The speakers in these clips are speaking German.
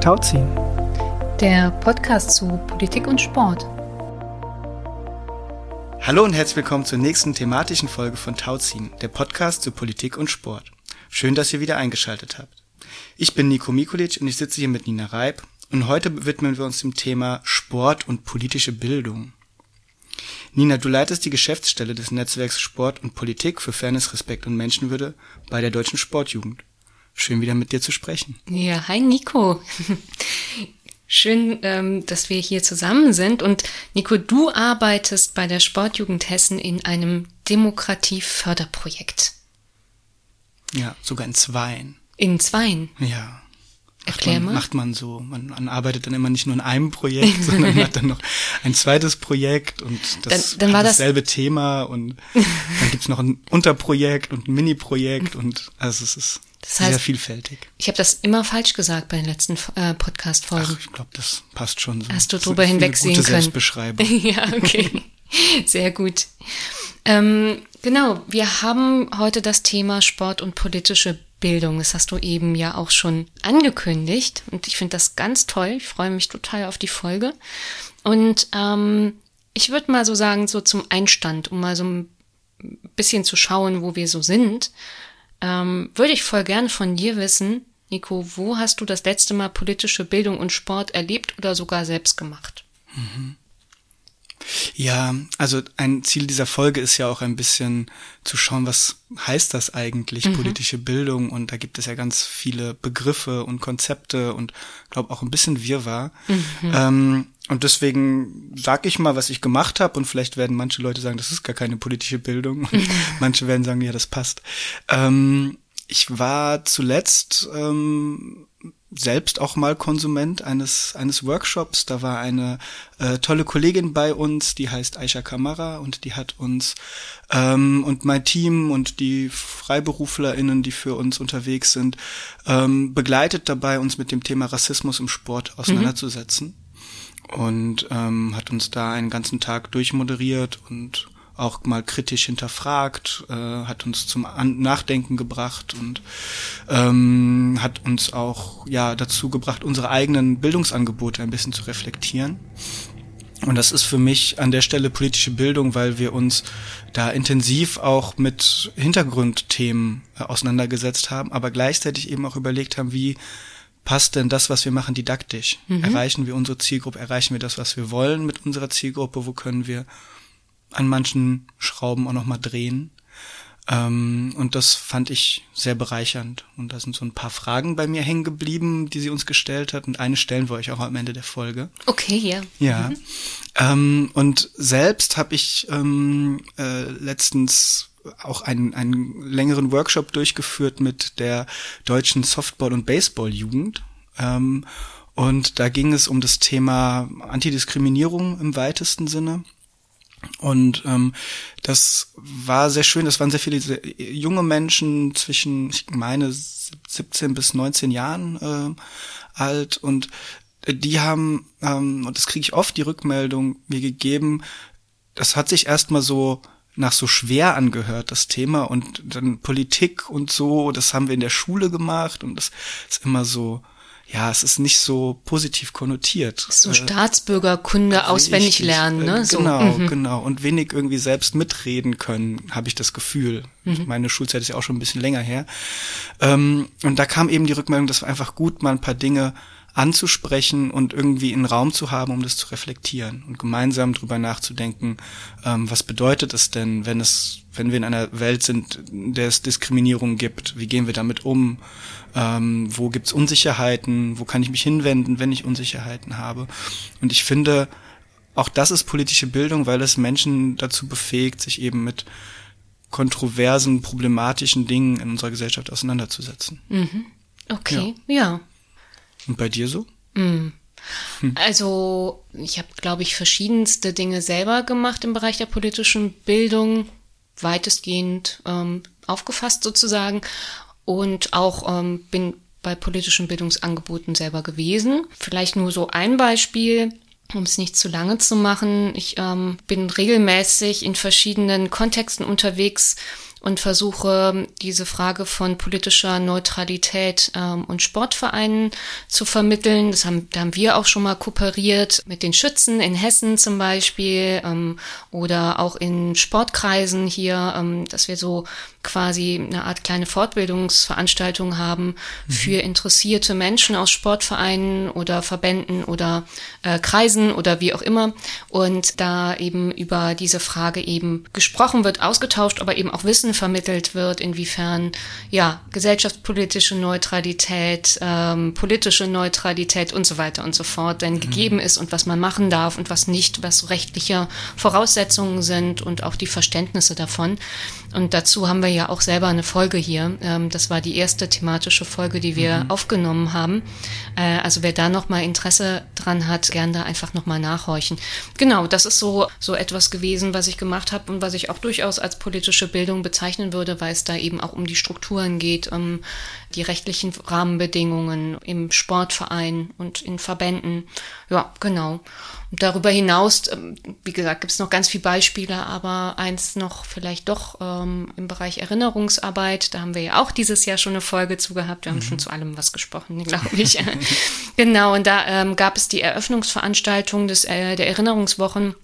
Tauziehen. Der Podcast zu Politik und Sport. Hallo und herzlich willkommen zur nächsten thematischen Folge von Tauziehen, der Podcast zu Politik und Sport. Schön, dass ihr wieder eingeschaltet habt. Ich bin Nico Mikulic und ich sitze hier mit Nina Reib und heute widmen wir uns dem Thema Sport und politische Bildung. Nina, du leitest die Geschäftsstelle des Netzwerks Sport und Politik für Fairness, Respekt und Menschenwürde bei der Deutschen Sportjugend. Schön wieder mit dir zu sprechen. Ja, hi Nico. Schön, ähm, dass wir hier zusammen sind. Und Nico, du arbeitest bei der Sportjugend Hessen in einem Demokratieförderprojekt. Ja, sogar in zweien. In zweien? Ja. Erklär man, mal. Macht man so. Man, man arbeitet dann immer nicht nur in einem Projekt, sondern hat dann noch ein zweites Projekt und das Dann- dann war hat das- dasselbe Thema und dann gibt's noch ein Unterprojekt und ein Mini-Projekt und also es ist Das sehr heißt- vielfältig. Ich habe das immer falsch gesagt bei den letzten äh, Podcast-Folgen. Ach, ich glaube, das passt schon so. Hast du drüber hinwegsehen können? Selbstbeschreibung. ja, okay. Sehr gut. Ähm, genau, wir haben heute das Thema Sport und politische Bildung. Das hast du eben ja auch schon angekündigt. Und ich finde das ganz toll. Ich freue mich total auf die Folge. Und ähm, ich würde mal so sagen, so zum Einstand, um mal so ein bisschen zu schauen, wo wir so sind, ähm, würde ich voll gerne von dir wissen, Nico, wo hast du das letzte Mal politische Bildung und Sport erlebt oder sogar selbst gemacht? Ja, also ein Ziel dieser Folge ist ja auch ein bisschen zu schauen, was heißt das eigentlich, politische Bildung? Und da gibt es ja ganz viele Begriffe und Konzepte und glaube auch ein bisschen Wirrwarr. Ähm, und deswegen sage ich mal, was ich gemacht habe und vielleicht werden manche Leute sagen, das ist gar keine politische Bildung und manche werden sagen, ja, das passt. Ähm, ich war zuletzt ähm, selbst auch mal Konsument eines eines Workshops. Da war eine äh, tolle Kollegin bei uns, die heißt Aisha Kamara und die hat uns ähm, und mein Team und die FreiberuflerInnen, die für uns unterwegs sind, ähm, begleitet dabei, uns mit dem Thema Rassismus im Sport auseinanderzusetzen und ähm, hat uns da einen ganzen Tag durchmoderiert und auch mal kritisch hinterfragt, äh, hat uns zum An Nachdenken gebracht und ähm, hat uns auch ja dazu gebracht, unsere eigenen Bildungsangebote ein bisschen zu reflektieren. Und das ist für mich an der Stelle politische Bildung, weil wir uns da intensiv auch mit Hintergrundthemen äh, auseinandergesetzt haben, aber gleichzeitig eben auch überlegt haben, wie passt denn das, was wir machen, didaktisch? Erreichen wir unsere Zielgruppe? Erreichen wir das, was wir wollen mit unserer Zielgruppe? Wo können wir an manchen Schrauben auch nochmal drehen? Ähm, und das fand ich sehr bereichernd. Und da sind so ein paar Fragen bei mir hängen geblieben, die sie uns gestellt hat. Und eine stellen wir euch auch am Ende der Folge. Okay, ja. Ja. Ähm, und selbst habe ich ähm, äh, letztens auch einen, einen längeren Workshop durchgeführt mit der deutschen Softball- und Baseball-Jugend. Ähm, und da ging es um das Thema Antidiskriminierung im weitesten Sinne. Und ähm, das war sehr schön. Das waren sehr viele junge Menschen zwischen, ich meine, 17 bis 19 Jahren äh, alt. Und die haben, ähm, und das kriege ich oft die Rückmeldung mir gegeben, das hat sich erstmal so nach so schwer angehört, das Thema. Und dann Politik und so, das haben wir in der Schule gemacht. Und das ist immer so, ja, es ist nicht so positiv konnotiert. So Äh, Staatsbürgerkunde auswendig Richtig. lernen, ne? Äh, So. Genau, Mhm. genau. Und wenig irgendwie selbst mitreden können, habe ich das Gefühl. Mhm. Meine Schulzeit ist ja auch schon ein bisschen länger her. Ähm, und da kam eben die Rückmeldung, das war einfach gut, mal ein paar Dinge anzusprechen und irgendwie einen Raum zu haben, um das zu reflektieren und gemeinsam drüber nachzudenken, ähm, was bedeutet es denn, wenn es, wenn wir in einer Welt sind, in der es Diskriminierung gibt, wie gehen wir damit um, ähm, wo gibt's Unsicherheiten, wo kann ich mich hinwenden, wenn ich Unsicherheiten habe. Und ich finde, auch das ist politische Bildung, weil es Menschen dazu befähigt, sich eben mit kontroversen, problematischen Dingen in unserer Gesellschaft auseinanderzusetzen. Okay, ja. Und bei dir so? Also ich habe, glaube ich, verschiedenste Dinge selber gemacht im Bereich der politischen Bildung, weitestgehend ähm, aufgefasst sozusagen und auch ähm, bin bei politischen Bildungsangeboten selber gewesen. Vielleicht nur so ein Beispiel. Um es nicht zu lange zu machen, ich ähm, bin regelmäßig in verschiedenen Kontexten unterwegs, und versuche diese Frage von politischer Neutralität ähm, und Sportvereinen zu vermitteln. Das haben, da haben wir auch schon mal kooperiert mit den Schützen in Hessen zum Beispiel ähm, oder auch in Sportkreisen hier, ähm, dass wir so quasi eine Art kleine Fortbildungsveranstaltung haben mhm. für interessierte Menschen aus Sportvereinen oder Verbänden oder äh, Kreisen oder wie auch immer und da eben über diese Frage eben gesprochen wird, ausgetauscht, aber eben auch Wissen vermittelt wird, inwiefern ja gesellschaftspolitische Neutralität, ähm, politische Neutralität und so weiter und so fort denn mhm. gegeben ist und was man machen darf und was nicht, was rechtliche Voraussetzungen sind und auch die Verständnisse davon. Und dazu haben wir ja auch selber eine Folge hier. Ähm, das war die erste thematische Folge, die wir mhm. aufgenommen haben. Äh, also wer da noch mal Interesse dran hat, gern da einfach noch mal nachhorchen. Genau, das ist so so etwas gewesen, was ich gemacht habe und was ich auch durchaus als politische Bildung bezeichnen würde, weil es da eben auch um die Strukturen geht, um die rechtlichen Rahmenbedingungen im Sportverein und in Verbänden. Ja, genau. Und darüber hinaus, ähm, wie gesagt, gibt es noch ganz viele Beispiele, aber eins noch vielleicht doch ähm, im Bereich Erinnerungsarbeit. Da haben wir ja auch dieses Jahr schon eine Folge zu gehabt. Wir haben mhm. schon zu allem was gesprochen, glaube ich. genau, und da ähm, gab es die Eröffnungsveranstaltung des, äh, der Erinnerungswochen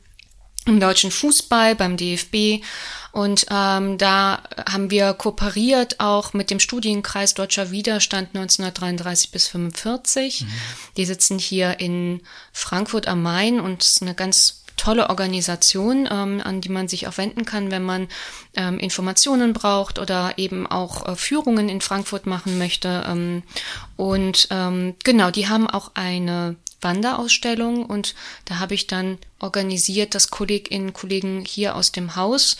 im deutschen Fußball beim DFB. Und ähm, da haben wir kooperiert auch mit dem Studienkreis Deutscher Widerstand 1933 bis 45. Mhm. Die sitzen hier in Frankfurt am Main und es ist eine ganz tolle Organisation, ähm, an die man sich auch wenden kann, wenn man ähm, Informationen braucht oder eben auch äh, Führungen in Frankfurt machen möchte. Ähm, und ähm, genau, die haben auch eine Wanderausstellung und da habe ich dann organisiert, dass Kolleginnen und Kollegen hier aus dem Haus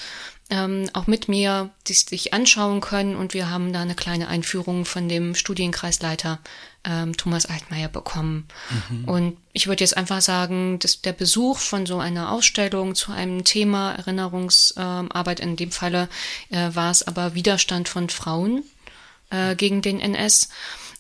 ähm, auch mit mir sich anschauen können und wir haben da eine kleine Einführung von dem Studienkreisleiter ähm, Thomas Altmaier bekommen. Mhm. Und ich würde jetzt einfach sagen, dass der Besuch von so einer Ausstellung zu einem Thema Erinnerungsarbeit, in dem Falle äh, war es aber Widerstand von Frauen äh, gegen den NS,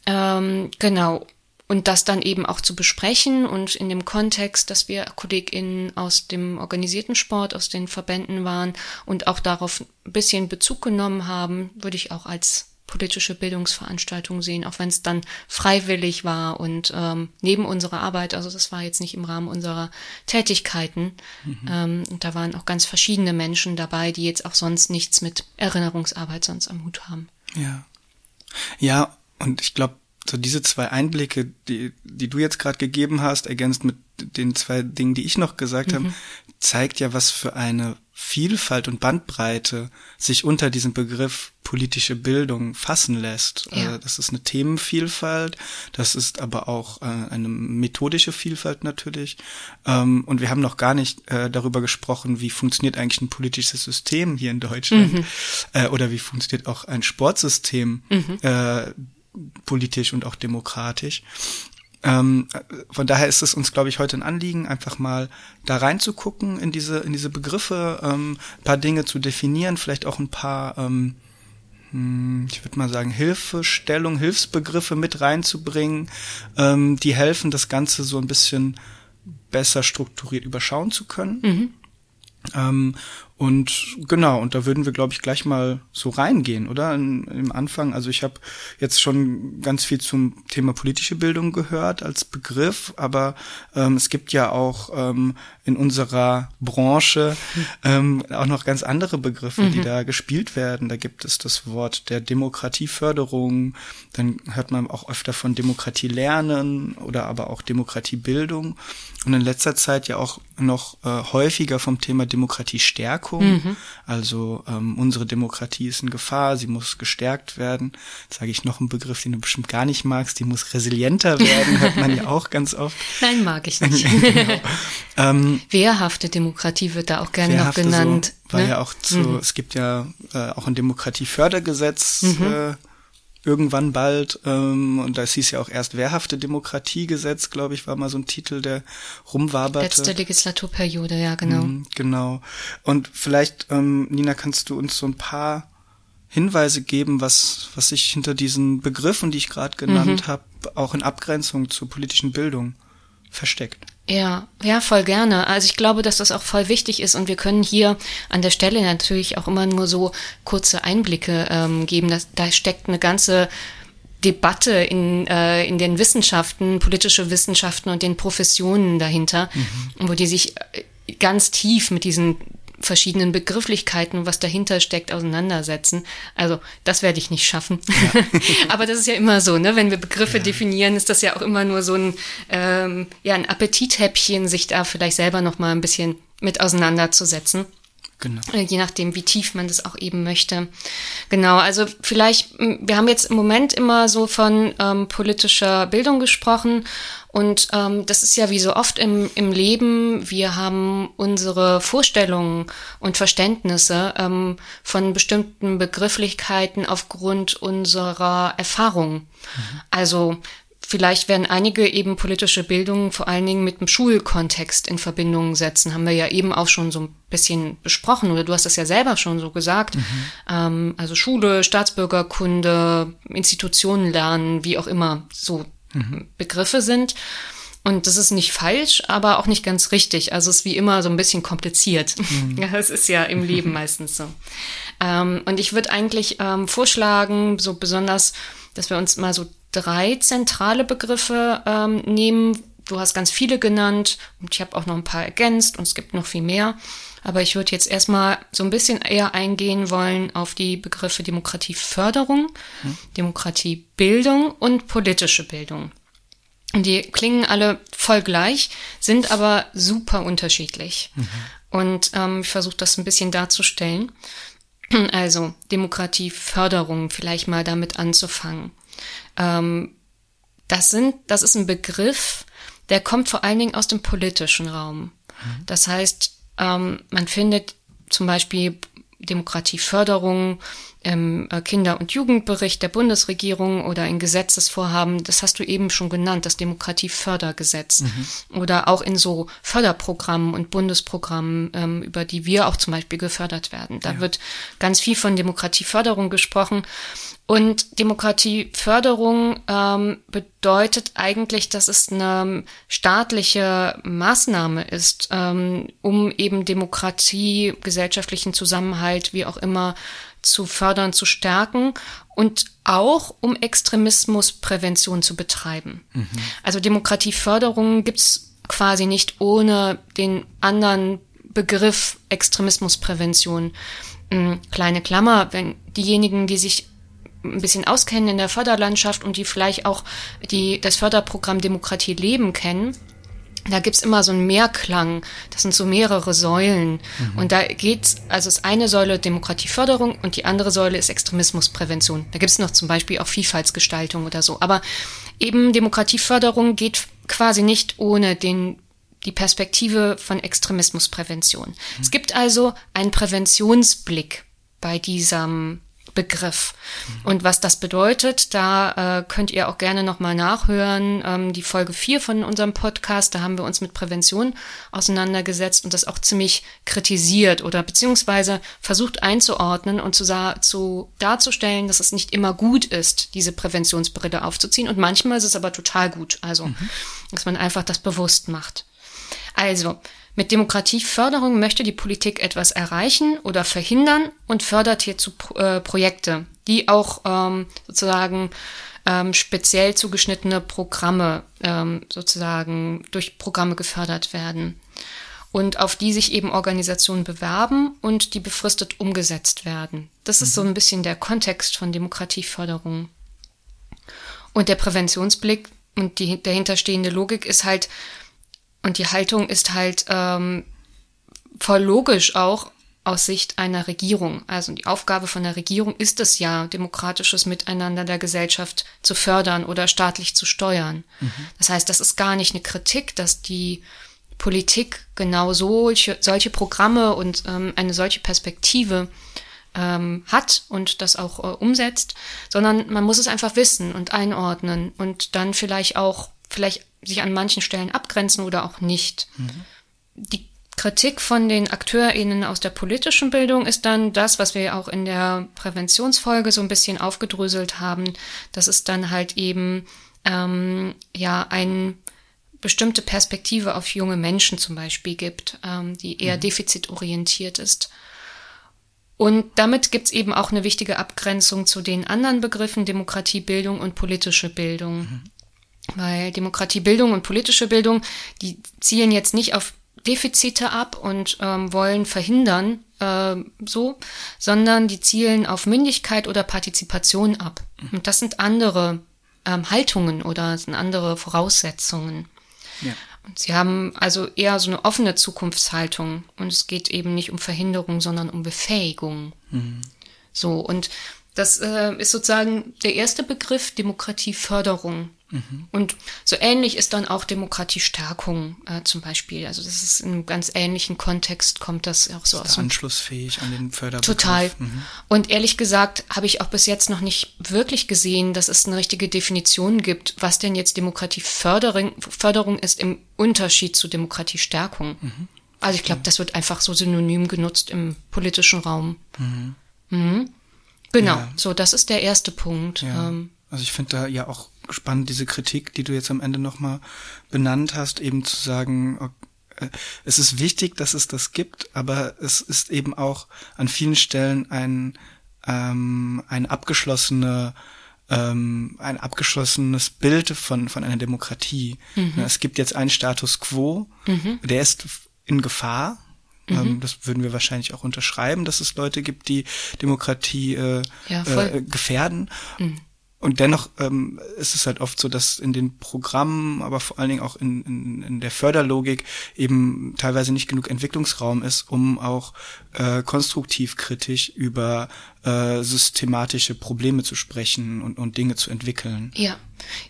ähm, genau, und das dann eben auch zu besprechen und in dem Kontext, dass wir KollegInnen aus dem organisierten Sport, aus den Verbänden waren und auch darauf ein bisschen Bezug genommen haben, würde ich auch als politische Bildungsveranstaltung sehen, auch wenn es dann freiwillig war und ähm, neben unserer Arbeit, also das war jetzt nicht im Rahmen unserer Tätigkeiten. Mhm. Ähm, und da waren auch ganz verschiedene Menschen dabei, die jetzt auch sonst nichts mit Erinnerungsarbeit sonst am Hut haben. Ja. Ja, und ich glaube, so diese zwei Einblicke, die, die du jetzt gerade gegeben hast, ergänzt mit den zwei Dingen, die ich noch gesagt mhm. habe, zeigt ja, was für eine Vielfalt und Bandbreite sich unter diesem Begriff politische Bildung fassen lässt. Ja. Äh, das ist eine Themenvielfalt, das ist aber auch äh, eine methodische Vielfalt natürlich. Ähm, und wir haben noch gar nicht äh, darüber gesprochen, wie funktioniert eigentlich ein politisches System hier in Deutschland mhm. oder wie funktioniert auch ein Sportsystem. Mhm politisch und auch demokratisch. Ähm, von daher ist es uns, glaube ich, heute ein Anliegen, einfach mal da reinzugucken in diese, in diese Begriffe, ähm, ein paar Dinge zu definieren, vielleicht auch ein paar, ähm, hm, ich würde mal sagen, Hilfestellung, Hilfsbegriffe mit reinzubringen, ähm, die helfen, das Ganze so ein bisschen besser strukturiert überschauen zu können. Mhm. Ähm, und genau, und da würden wir, glaube ich, gleich mal so reingehen, oder? In, Im Anfang, also ich habe jetzt schon ganz viel zum Thema politische Bildung gehört als Begriff, aber ähm, es gibt ja auch ähm, in unserer Branche ähm, auch noch ganz andere Begriffe, mhm. die da gespielt werden. Da gibt es das Wort der Demokratieförderung, dann hört man auch öfter von Demokratie lernen oder aber auch Demokratiebildung und in letzter Zeit ja auch noch äh, häufiger vom Thema Demokratiestärkung Wirkung. Mhm. Also ähm, unsere Demokratie ist in Gefahr, sie muss gestärkt werden. Jetzt sage ich noch einen Begriff, den du bestimmt gar nicht magst, die muss resilienter werden, hört man ja auch ganz oft. Nein, mag ich nicht. genau. ähm, Wehrhafte Demokratie wird da auch gerne noch genannt. So, weil ne? ja auch zu, mhm. es gibt ja äh, auch ein Demokratiefördergesetz, mhm. äh, irgendwann bald, ähm, und das hieß ja auch erst wehrhafte Demokratiegesetz, glaube ich, war mal so ein Titel, der rumwaberte. Letzte Legislaturperiode, ja, genau. Mm, genau. Und vielleicht, ähm, Nina, kannst du uns so ein paar Hinweise geben, was, was sich hinter diesen Begriffen, die ich gerade genannt mhm. habe, auch in Abgrenzung zur politischen Bildung versteckt. Ja, ja, voll gerne. Also ich glaube, dass das auch voll wichtig ist und wir können hier an der Stelle natürlich auch immer nur so kurze Einblicke ähm, geben. Das, da steckt eine ganze Debatte in, äh, in den Wissenschaften, politische Wissenschaften und den Professionen dahinter, mhm. wo die sich äh, ganz tief mit diesen verschiedenen Begrifflichkeiten, was dahinter steckt, auseinandersetzen. Also das werde ich nicht schaffen. Ja. Aber das ist ja immer so, ne? Wenn wir Begriffe ja. definieren, ist das ja auch immer nur so ein, ähm, ja, ein Appetithäppchen, sich da vielleicht selber noch mal ein bisschen mit auseinanderzusetzen. Genau. Äh, je nachdem, wie tief man das auch eben möchte. Genau, also vielleicht, wir haben jetzt im Moment immer so von ähm, politischer Bildung gesprochen und ähm, das ist ja wie so oft im, im Leben, wir haben unsere Vorstellungen und Verständnisse ähm, von bestimmten Begrifflichkeiten aufgrund unserer Erfahrung. Mhm. Also Vielleicht werden einige eben politische Bildung vor allen Dingen mit dem Schulkontext in Verbindung setzen. Haben wir ja eben auch schon so ein bisschen besprochen oder du hast das ja selber schon so gesagt. Mhm. Ähm, also Schule, Staatsbürgerkunde, Institutionen lernen, wie auch immer so mhm. Begriffe sind. Und das ist nicht falsch, aber auch nicht ganz richtig. Also es ist wie immer so ein bisschen kompliziert. Mhm. Ja, es ist ja im Leben meistens so. Ähm, und ich würde eigentlich ähm, vorschlagen, so besonders, dass wir uns mal so drei zentrale Begriffe ähm, nehmen. Du hast ganz viele genannt und ich habe auch noch ein paar ergänzt und es gibt noch viel mehr. Aber ich würde jetzt erstmal so ein bisschen eher eingehen wollen auf die Begriffe Demokratieförderung, mhm. Demokratiebildung und politische Bildung. Und die klingen alle voll gleich, sind aber super unterschiedlich. Mhm. Und ähm, ich versuche das ein bisschen darzustellen. Also Demokratieförderung, vielleicht mal damit anzufangen. Ähm, das sind, das ist ein Begriff, der kommt vor allen Dingen aus dem politischen Raum. Mhm. Das heißt, ähm, man findet zum Beispiel Demokratieförderung im äh, Kinder- und Jugendbericht der Bundesregierung oder in Gesetzesvorhaben, das hast du eben schon genannt, das Demokratiefördergesetz. Mhm. Oder auch in so Förderprogrammen und Bundesprogrammen, ähm, über die wir auch zum Beispiel gefördert werden. Da ja. wird ganz viel von Demokratieförderung gesprochen. Und Demokratieförderung ähm, bedeutet eigentlich, dass es eine staatliche Maßnahme ist, ähm, um eben Demokratie, gesellschaftlichen Zusammenhalt, wie auch immer, zu fördern, zu stärken und auch um Extremismusprävention zu betreiben. Mhm. Also Demokratieförderung gibt's quasi nicht ohne den anderen Begriff Extremismusprävention. Hm, kleine Klammer, wenn diejenigen, die sich ein bisschen auskennen in der Förderlandschaft und die vielleicht auch die, das Förderprogramm Demokratie leben kennen, da gibt's immer so einen Mehrklang. Das sind so mehrere Säulen. Mhm. Und da geht's, also ist eine Säule Demokratieförderung und die andere Säule ist Extremismusprävention. Da gibt's noch zum Beispiel auch Vielfaltsgestaltung oder so. Aber eben Demokratieförderung geht quasi nicht ohne den die Perspektive von Extremismusprävention. Mhm. Es gibt also einen Präventionsblick bei diesem Begriff. Und was das bedeutet, da äh, könnt ihr auch gerne nochmal nachhören. Ähm, die Folge 4 von unserem Podcast, da haben wir uns mit Prävention auseinandergesetzt und das auch ziemlich kritisiert oder beziehungsweise versucht einzuordnen und zu, zu darzustellen, dass es nicht immer gut ist, diese Präventionsbrille aufzuziehen. Und manchmal ist es aber total gut. Also, mhm. dass man einfach das bewusst macht. Also, mit Demokratieförderung möchte die Politik etwas erreichen oder verhindern und fördert hierzu äh, Projekte, die auch ähm, sozusagen ähm, speziell zugeschnittene Programme ähm, sozusagen durch Programme gefördert werden und auf die sich eben Organisationen bewerben und die befristet umgesetzt werden. Das mhm. ist so mhm. ein bisschen der Kontext von Demokratieförderung. Und der Präventionsblick und die dahinterstehende Logik ist halt, und die Haltung ist halt ähm, voll logisch auch aus Sicht einer Regierung. Also die Aufgabe von der Regierung ist es ja, demokratisches Miteinander der Gesellschaft zu fördern oder staatlich zu steuern. Mhm. Das heißt, das ist gar nicht eine Kritik, dass die Politik genau solche, solche Programme und ähm, eine solche Perspektive ähm, hat und das auch äh, umsetzt, sondern man muss es einfach wissen und einordnen und dann vielleicht auch vielleicht sich an manchen Stellen abgrenzen oder auch nicht. Mhm. Die Kritik von den AkteurInnen aus der politischen Bildung ist dann das, was wir auch in der Präventionsfolge so ein bisschen aufgedröselt haben, dass es dann halt eben ähm, ja ein bestimmte Perspektive auf junge Menschen zum Beispiel gibt, ähm, die eher mhm. defizitorientiert ist. Und damit gibt's eben auch eine wichtige Abgrenzung zu den anderen Begriffen Demokratiebildung und politische Bildung. Mhm. Weil Demokratiebildung und politische Bildung, die zielen jetzt nicht auf Defizite ab und ähm, wollen verhindern, äh, so, sondern die zielen auf Mündigkeit oder Partizipation ab. Mhm. Und das sind andere ähm, Haltungen oder sind andere Voraussetzungen. Ja. Und sie haben also eher so eine offene Zukunftshaltung und es geht eben nicht um Verhinderung, sondern um Befähigung. Mhm. So, und das äh, ist sozusagen der erste Begriff Demokratieförderung. Mhm. Und so ähnlich ist dann auch Demokratiestärkung äh, zum Beispiel. Also das ist in einem ganz ähnlichen Kontext, kommt das auch so ist aus. Anschlussfähig an den Förderbegriff. Total. Mhm. Und ehrlich gesagt habe ich auch bis jetzt noch nicht wirklich gesehen, dass es eine richtige Definition gibt, was denn jetzt Demokratieförderung Förderung ist im Unterschied zu Demokratiestärkung. Mhm. Also ich glaube, das wird einfach so synonym genutzt im politischen Raum. Mhm. Mhm. Genau, ja. so das ist der erste Punkt. Ja. Ähm, also ich finde da ja auch spannend, diese Kritik, die du jetzt am Ende nochmal benannt hast, eben zu sagen, okay, äh, es ist wichtig, dass es das gibt, aber es ist eben auch an vielen Stellen ein, ähm, ein abgeschlossene ähm, ein abgeschlossenes Bild von, von einer Demokratie. Mhm. Es gibt jetzt einen Status quo, mhm. der ist in Gefahr. Mhm. Ähm, das würden wir wahrscheinlich auch unterschreiben, dass es Leute gibt, die Demokratie äh, ja, äh, gefährden. Mhm. Und dennoch ähm, ist es halt oft so, dass in den Programmen, aber vor allen Dingen auch in, in, in der Förderlogik eben teilweise nicht genug Entwicklungsraum ist, um auch äh, konstruktiv kritisch über äh, systematische Probleme zu sprechen und, und Dinge zu entwickeln. Ja,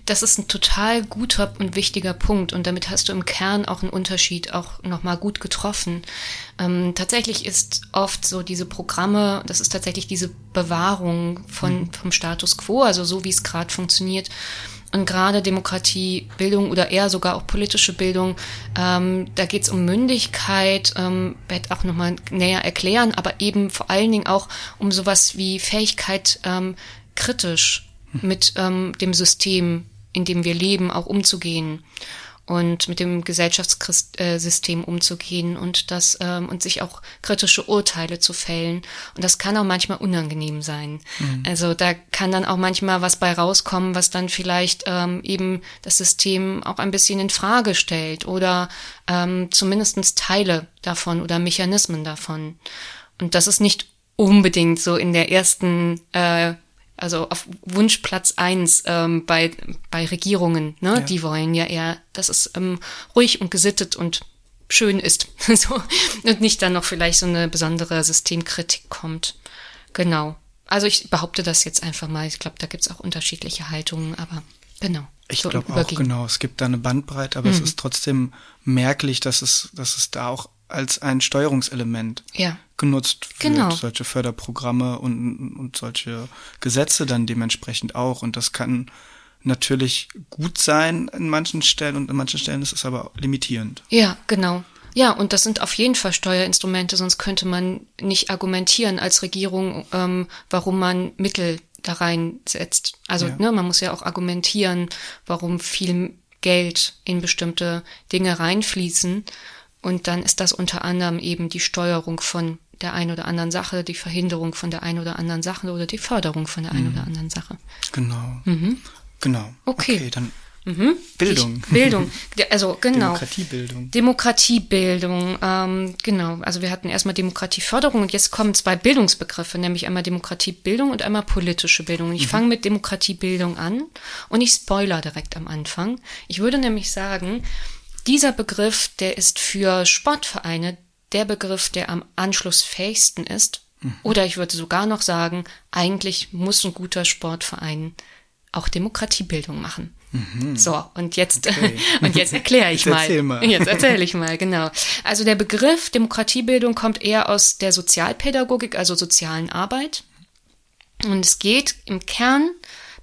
das ist ein total guter und wichtiger Punkt und damit hast du im Kern auch einen Unterschied auch nochmal gut getroffen. Ähm, tatsächlich ist oft so diese Programme, das ist tatsächlich diese Bewahrung von, mhm. vom Status quo, also so wie es gerade funktioniert, und gerade Demokratiebildung oder eher sogar auch politische Bildung, ähm, da geht es um Mündigkeit, ähm, werde auch nochmal näher erklären, aber eben vor allen Dingen auch um sowas wie Fähigkeit, ähm, kritisch mit ähm, dem System, in dem wir leben, auch umzugehen und mit dem Gesellschaftssystem umzugehen und das ähm, und sich auch kritische Urteile zu fällen und das kann auch manchmal unangenehm sein. Mhm. Also da kann dann auch manchmal was bei rauskommen, was dann vielleicht ähm, eben das System auch ein bisschen in Frage stellt oder ähm, zumindestens Teile davon oder Mechanismen davon. Und das ist nicht unbedingt so in der ersten äh, also auf Wunschplatz eins ähm, bei, bei Regierungen, ne? Ja. Die wollen ja eher, dass es ähm, ruhig und gesittet und schön ist. so. Und nicht dann noch vielleicht so eine besondere Systemkritik kommt. Genau. Also ich behaupte das jetzt einfach mal. Ich glaube, da gibt's auch unterschiedliche Haltungen, aber genau. Ich so glaube auch, genau. Es gibt da eine Bandbreite, aber mhm. es ist trotzdem merklich, dass es, dass es da auch als ein Steuerungselement ja. genutzt wird, genau. solche Förderprogramme und, und solche Gesetze dann dementsprechend auch. Und das kann natürlich gut sein in manchen Stellen und in manchen Stellen ist es aber limitierend. Ja, genau. Ja, und das sind auf jeden Fall Steuerinstrumente, sonst könnte man nicht argumentieren als Regierung, ähm, warum man Mittel da reinsetzt. Also ja. ne, man muss ja auch argumentieren, warum viel Geld in bestimmte Dinge reinfließen. Und dann ist das unter anderem eben die Steuerung von der einen oder anderen Sache, die Verhinderung von der einen oder anderen Sache oder die Förderung von der einen mhm. oder anderen Sache. Genau. Mhm. Genau. Okay. okay dann Mhm. Bildung. Ich, Bildung. Also genau. Demokratiebildung. Demokratiebildung. Ähm, genau. Also wir hatten erstmal Demokratieförderung und jetzt kommen zwei Bildungsbegriffe, nämlich einmal Demokratiebildung und einmal politische Bildung. Ich mhm. fange mit Demokratiebildung an und ich spoiler direkt am Anfang. Ich würde nämlich sagen, dieser Begriff, der ist für Sportvereine der Begriff, der am anschlussfähigsten ist. Mhm. Oder ich würde sogar noch sagen, eigentlich muss ein guter Sportverein auch Demokratiebildung machen. Mhm. So, und jetzt, okay. und jetzt erkläre ich jetzt mal. mal. Jetzt erzähle ich mal, genau. Also der Begriff Demokratiebildung kommt eher aus der Sozialpädagogik, also sozialen Arbeit. Und es geht im Kern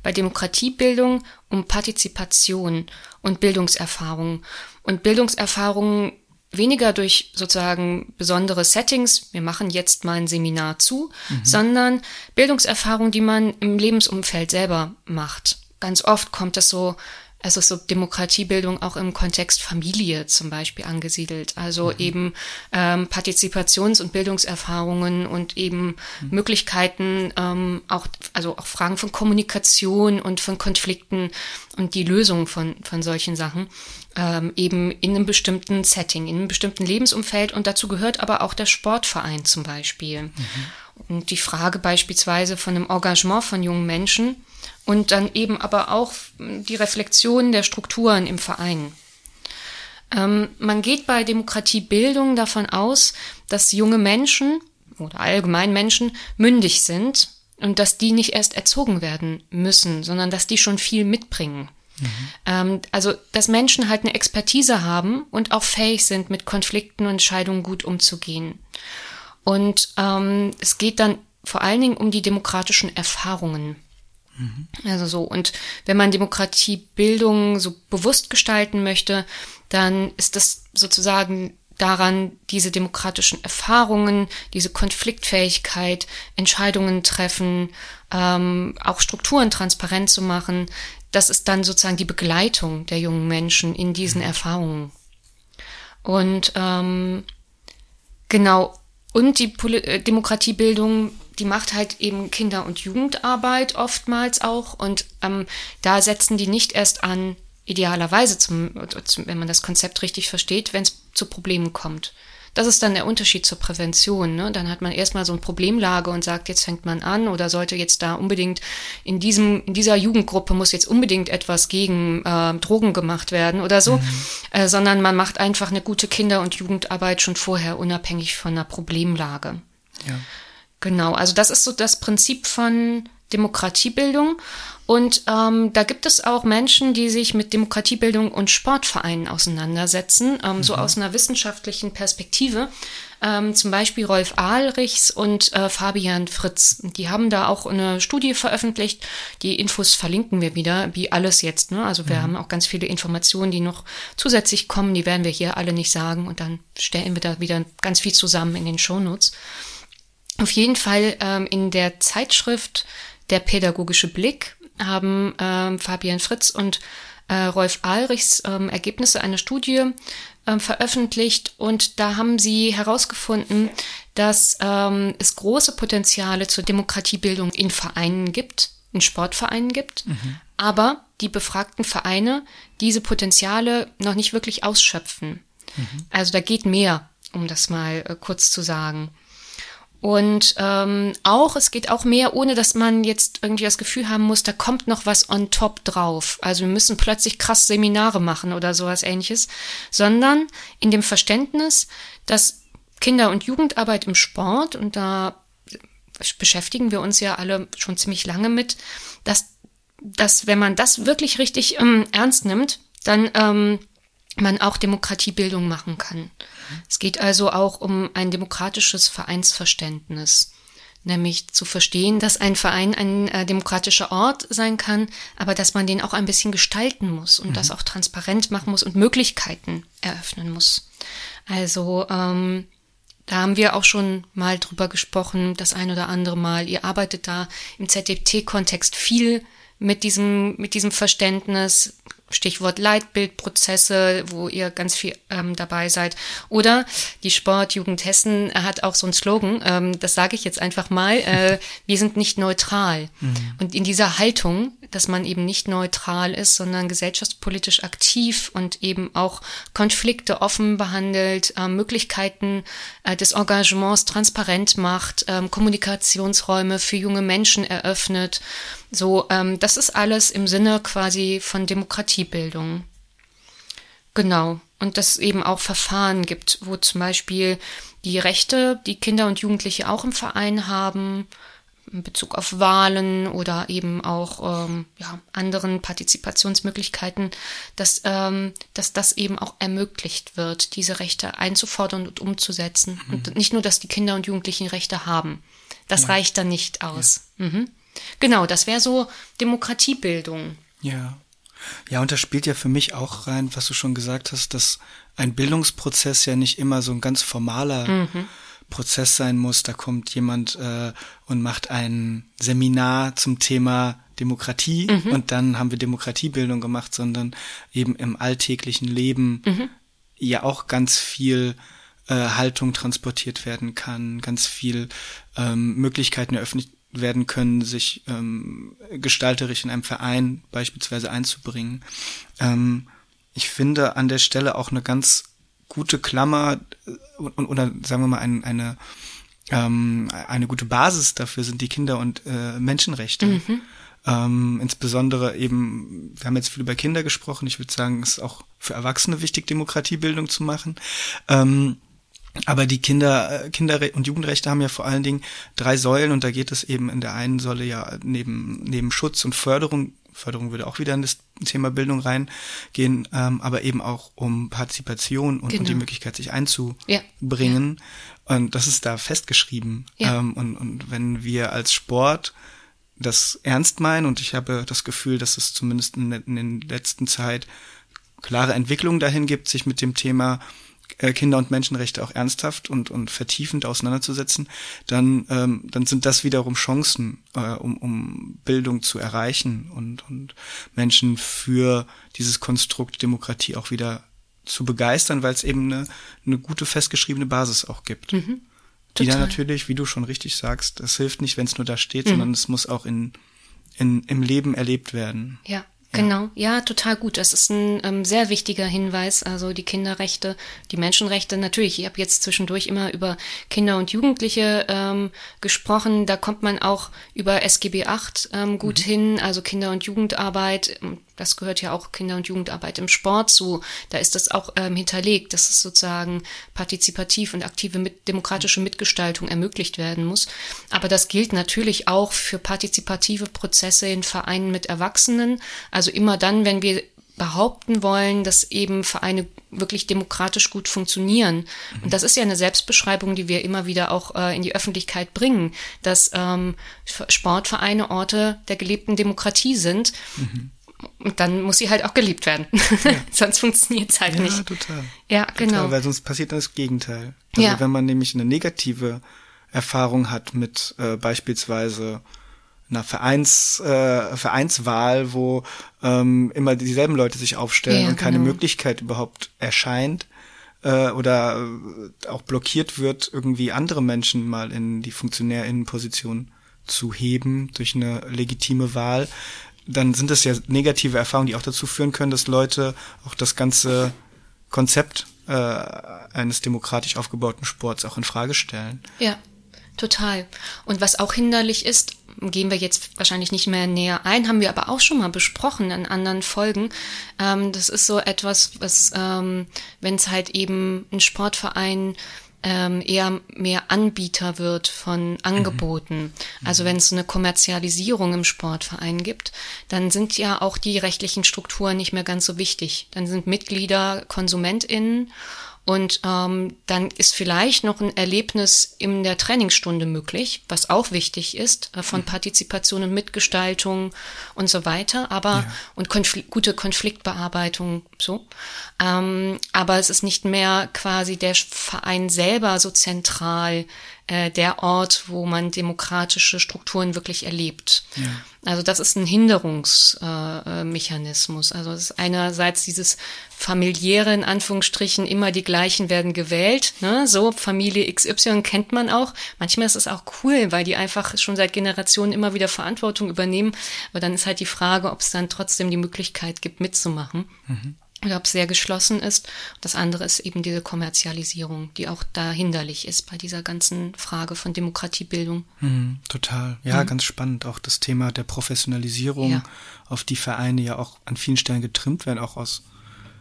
bei Demokratiebildung um Partizipation und Bildungserfahrung. Und Bildungserfahrungen weniger durch sozusagen besondere Settings, wir machen jetzt mal ein Seminar zu, mhm. sondern Bildungserfahrung, die man im Lebensumfeld selber macht. Ganz oft kommt das so also so Demokratiebildung auch im Kontext Familie zum Beispiel angesiedelt. Also mhm. eben ähm, Partizipations- und Bildungserfahrungen und eben mhm. Möglichkeiten, ähm, auch, also auch Fragen von Kommunikation und von Konflikten und die Lösung von, von solchen Sachen ähm, eben in einem bestimmten Setting, in einem bestimmten Lebensumfeld. Und dazu gehört aber auch der Sportverein zum Beispiel. Mhm. Und die Frage beispielsweise von einem Engagement von jungen Menschen und dann eben aber auch die Reflexion der Strukturen im Verein. Ähm, man geht bei Demokratiebildung davon aus, dass junge Menschen oder allgemein Menschen mündig sind und dass die nicht erst erzogen werden müssen, sondern dass die schon viel mitbringen. Mhm. Ähm, also, dass Menschen halt eine Expertise haben und auch fähig sind, mit Konflikten und Entscheidungen gut umzugehen. Und ähm, es geht dann vor allen Dingen um die demokratischen Erfahrungen. Mhm. Also so. Und wenn man Demokratiebildung so bewusst gestalten möchte, dann ist das sozusagen daran, diese demokratischen Erfahrungen, diese Konfliktfähigkeit, Entscheidungen treffen, ähm, auch Strukturen transparent zu machen, das ist dann sozusagen die Begleitung der jungen Menschen in diesen mhm. Erfahrungen. Und ähm, genau, und die Poli äh, Demokratiebildung, die macht halt eben Kinder- und Jugendarbeit oftmals auch. Und ähm, da setzen die nicht erst an, idealerweise, zum, zum, wenn man das Konzept richtig versteht, wenn es zu Problemen kommt, das ist dann der Unterschied zur Prävention. Ne? Dann hat man erstmal so eine Problemlage und sagt, jetzt fängt man an oder sollte jetzt da unbedingt in diesem, in dieser Jugendgruppe muss jetzt unbedingt etwas gegen äh, Drogen gemacht werden oder so, mhm. äh, sondern man macht einfach eine gute Kinder- und Jugendarbeit schon vorher unabhängig von einer Problemlage. Ja. Genau, also das ist so das Prinzip von Demokratiebildung. Und ähm, da gibt es auch Menschen, die sich mit Demokratiebildung und Sportvereinen auseinandersetzen, ähm, mhm. so aus einer wissenschaftlichen Perspektive. Ähm, zum Beispiel Rolf Ahlrichs und äh, Fabian Fritz. Die haben da auch eine Studie veröffentlicht. Die Infos verlinken wir wieder, wie alles jetzt. Ne? Also wir mhm. haben auch ganz viele Informationen, die noch zusätzlich kommen. Die werden wir hier alle nicht sagen. Und dann stellen wir da wieder ganz viel zusammen in den Shownotes. Auf jeden Fall ähm, in der Zeitschrift Der pädagogische Blick haben ähm, Fabian Fritz und äh, Rolf Ahlrichs ähm, Ergebnisse einer Studie ähm, veröffentlicht und da haben sie herausgefunden, dass ähm, es große Potenziale zur Demokratiebildung in Vereinen gibt, in Sportvereinen gibt, mhm. aber die befragten Vereine diese Potenziale noch nicht wirklich ausschöpfen. Mhm. Also da geht mehr, um das mal äh, kurz zu sagen. Und ähm, auch, es geht auch mehr, ohne dass man jetzt irgendwie das Gefühl haben muss, da kommt noch was on top drauf. Also wir müssen plötzlich krass Seminare machen oder sowas ähnliches, sondern in dem Verständnis, dass Kinder- und Jugendarbeit im Sport, und da beschäftigen wir uns ja alle schon ziemlich lange mit, dass, dass wenn man das wirklich richtig ähm, ernst nimmt, dann ähm, man auch Demokratiebildung machen kann. Es geht also auch um ein demokratisches Vereinsverständnis, nämlich zu verstehen, dass ein Verein ein äh, demokratischer Ort sein kann, aber dass man den auch ein bisschen gestalten muss und mhm. das auch transparent machen muss und Möglichkeiten eröffnen muss. Also ähm, da haben wir auch schon mal drüber gesprochen, das ein oder andere Mal. Ihr arbeitet da im ZDT-Kontext viel mit diesem, mit diesem Verständnis, Stichwort Leitbildprozesse, wo ihr ganz viel ähm, dabei seid. Oder die Sportjugend Hessen hat auch so einen Slogan, ähm, das sage ich jetzt einfach mal, äh, wir sind nicht neutral. Mhm. Und in dieser Haltung, dass man eben nicht neutral ist, sondern gesellschaftspolitisch aktiv und eben auch Konflikte offen behandelt, äh, Möglichkeiten äh, des Engagements transparent macht, äh, Kommunikationsräume für junge Menschen eröffnet. So, ähm, das ist alles im Sinne quasi von Demokratiebildung. Genau. Und dass es eben auch Verfahren gibt, wo zum Beispiel die Rechte, die Kinder und Jugendliche auch im Verein haben, in Bezug auf Wahlen oder eben auch ähm, ja, anderen Partizipationsmöglichkeiten, dass, ähm, dass das eben auch ermöglicht wird, diese Rechte einzufordern und umzusetzen. Mhm. Und nicht nur, dass die Kinder und Jugendlichen Rechte haben. Das ja. reicht dann nicht aus. Ja. Mhm. Genau, das wäre so Demokratiebildung. Ja. Ja, und da spielt ja für mich auch rein, was du schon gesagt hast, dass ein Bildungsprozess ja nicht immer so ein ganz formaler mhm. Prozess sein muss. Da kommt jemand äh, und macht ein Seminar zum Thema Demokratie mhm. und dann haben wir Demokratiebildung gemacht, sondern eben im alltäglichen Leben mhm. ja auch ganz viel äh, Haltung transportiert werden kann, ganz viel ähm, Möglichkeiten eröffnet werden können, sich ähm, gestalterisch in einem Verein beispielsweise einzubringen. Ähm, ich finde an der Stelle auch eine ganz gute Klammer äh, oder sagen wir mal ein, eine ähm, eine gute Basis dafür sind die Kinder- und äh, Menschenrechte. Mhm. Ähm, insbesondere eben, wir haben jetzt viel über Kinder gesprochen, ich würde sagen, es ist auch für Erwachsene wichtig, Demokratiebildung zu machen. Ähm, aber die Kinder, äh, Kinder- und Jugendrechte haben ja vor allen Dingen drei Säulen und da geht es eben in der einen Säule ja neben, neben Schutz und Förderung, Förderung würde auch wieder in das Thema Bildung reingehen, ähm, aber eben auch um Partizipation und, genau. und die Möglichkeit, sich einzubringen. Ja. Und das ist da festgeschrieben. Ja. Ähm, und, und wenn wir als Sport das ernst meinen, und ich habe das Gefühl, dass es zumindest in, in der letzten Zeit klare Entwicklungen dahin gibt, sich mit dem Thema Kinder- und Menschenrechte auch ernsthaft und, und vertiefend auseinanderzusetzen, dann, ähm, dann sind das wiederum Chancen, äh, um, um Bildung zu erreichen und, und Menschen für dieses Konstrukt Demokratie auch wieder zu begeistern, weil es eben eine, eine gute festgeschriebene Basis auch gibt. Mhm. Die dann natürlich, wie du schon richtig sagst, das hilft nicht, wenn es nur da steht, mhm. sondern es muss auch in, in, im Leben erlebt werden. Ja. Genau, ja, total gut. Das ist ein ähm, sehr wichtiger Hinweis. Also die Kinderrechte, die Menschenrechte. Natürlich, ich habe jetzt zwischendurch immer über Kinder und Jugendliche ähm, gesprochen. Da kommt man auch über SGB 8 ähm, gut mhm. hin, also Kinder- und Jugendarbeit das gehört ja auch Kinder- und Jugendarbeit im Sport zu. Da ist das auch ähm, hinterlegt, dass es sozusagen partizipativ und aktive mit, demokratische Mitgestaltung ermöglicht werden muss. Aber das gilt natürlich auch für partizipative Prozesse in Vereinen mit Erwachsenen. Also immer dann, wenn wir behaupten wollen, dass eben Vereine wirklich demokratisch gut funktionieren. Und das ist ja eine Selbstbeschreibung, die wir immer wieder auch äh, in die Öffentlichkeit bringen, dass ähm, Sportvereine Orte der gelebten Demokratie sind. Mhm. Und dann muss sie halt auch geliebt werden. Ja. sonst funktioniert es halt ja, nicht. Ja, total. Ja, genau. Total, weil sonst passiert das Gegenteil. Also ja. wenn man nämlich eine negative Erfahrung hat mit äh, beispielsweise einer Vereins, äh, Vereinswahl, wo ähm, immer dieselben Leute sich aufstellen ja, und keine genau. Möglichkeit überhaupt erscheint äh, oder äh, auch blockiert wird, irgendwie andere Menschen mal in die Funktionärinnenposition zu heben durch eine legitime Wahl, dann sind das ja negative Erfahrungen, die auch dazu führen können, dass Leute auch das ganze Konzept äh, eines demokratisch aufgebauten Sports auch in Frage stellen. Ja, total. Und was auch hinderlich ist, gehen wir jetzt wahrscheinlich nicht mehr näher ein, haben wir aber auch schon mal besprochen in anderen Folgen. Ähm, das ist so etwas, was, ähm, wenn es halt eben ein Sportverein ähm, eher mehr Anbieter wird von Angeboten. Mhm. Also wenn es eine Kommerzialisierung im Sportverein gibt, dann sind ja auch die rechtlichen Strukturen nicht mehr ganz so wichtig. Dann sind Mitglieder KonsumentInnen und ähm, dann ist vielleicht noch ein Erlebnis in der Trainingsstunde möglich, was auch wichtig ist, äh, von mhm. Partizipation und Mitgestaltung und so weiter, aber ja. und Konfl gute Konfliktbearbeitung so. Ähm, aber es ist nicht mehr quasi der Verein selber so zentral äh, der Ort, wo man demokratische Strukturen wirklich erlebt. Ja. Also das ist ein Hinderungsmechanismus. Äh, also es ist einerseits dieses familiäre, in Anführungsstrichen, immer die gleichen werden gewählt. Ne? So, Familie XY kennt man auch. Manchmal ist es auch cool, weil die einfach schon seit Generationen immer wieder Verantwortung übernehmen. Aber dann ist halt die Frage, ob es dann trotzdem die Möglichkeit gibt, mitzumachen. Mhm oder ob es sehr geschlossen ist. Das andere ist eben diese Kommerzialisierung, die auch da hinderlich ist bei dieser ganzen Frage von Demokratiebildung. Mhm, total. Ja, mhm. ganz spannend. Auch das Thema der Professionalisierung, ja. auf die Vereine ja auch an vielen Stellen getrimmt werden, auch aus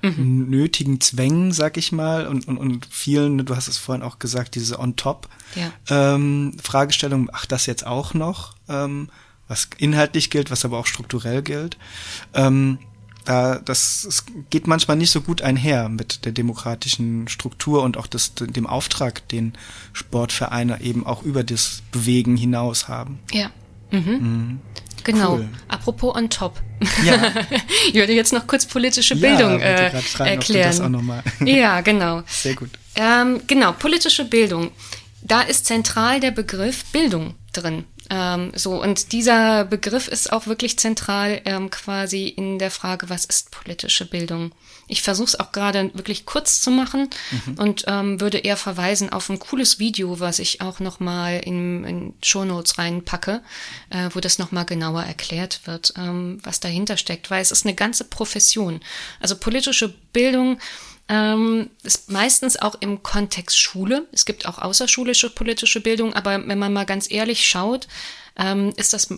mhm. nötigen Zwängen, sag ich mal, und, und, und vielen, du hast es vorhin auch gesagt, diese On-Top-Fragestellung, ja. ähm, ach, das jetzt auch noch, ähm, was inhaltlich gilt, was aber auch strukturell gilt. Ähm, da, das es geht manchmal nicht so gut einher mit der demokratischen Struktur und auch das, dem Auftrag, den Sportvereine eben auch über das Bewegen hinaus haben. Ja. Mhm. Mhm. Genau. Cool. Apropos on top. Ja. ich würde jetzt noch kurz politische Bildung ja, äh, fragen, erklären. das ja, genau. Sehr gut. Ähm, genau, politische Bildung. Da ist zentral der Begriff Bildung drin. Ähm, so, und dieser Begriff ist auch wirklich zentral ähm, quasi in der Frage, was ist politische Bildung? Ich versuche es auch gerade wirklich kurz zu machen mhm. und ähm, würde eher verweisen auf ein cooles Video, was ich auch nochmal in, in Shownotes reinpacke, äh, wo das nochmal genauer erklärt wird, ähm, was dahinter steckt, weil es ist eine ganze Profession. Also politische Bildung ähm, ist meistens auch im Kontext Schule. Es gibt auch außerschulische politische Bildung, aber wenn man mal ganz ehrlich schaut, ähm, ist das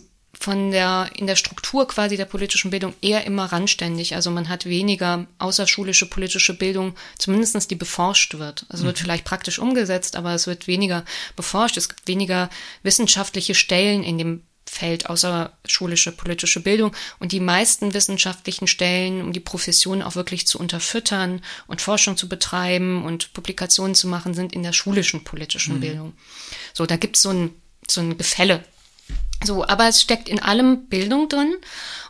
von der, in der Struktur quasi der politischen Bildung eher immer randständig. Also man hat weniger außerschulische politische Bildung, zumindestens die beforscht wird. Also mhm. wird vielleicht praktisch umgesetzt, aber es wird weniger beforscht. Es gibt weniger wissenschaftliche Stellen in dem Feld außerschulische politische Bildung und die meisten wissenschaftlichen Stellen, um die Profession auch wirklich zu unterfüttern und Forschung zu betreiben und Publikationen zu machen, sind in der schulischen politischen mhm. Bildung. So, da gibt's so ein, so ein Gefälle. So, aber es steckt in allem Bildung drin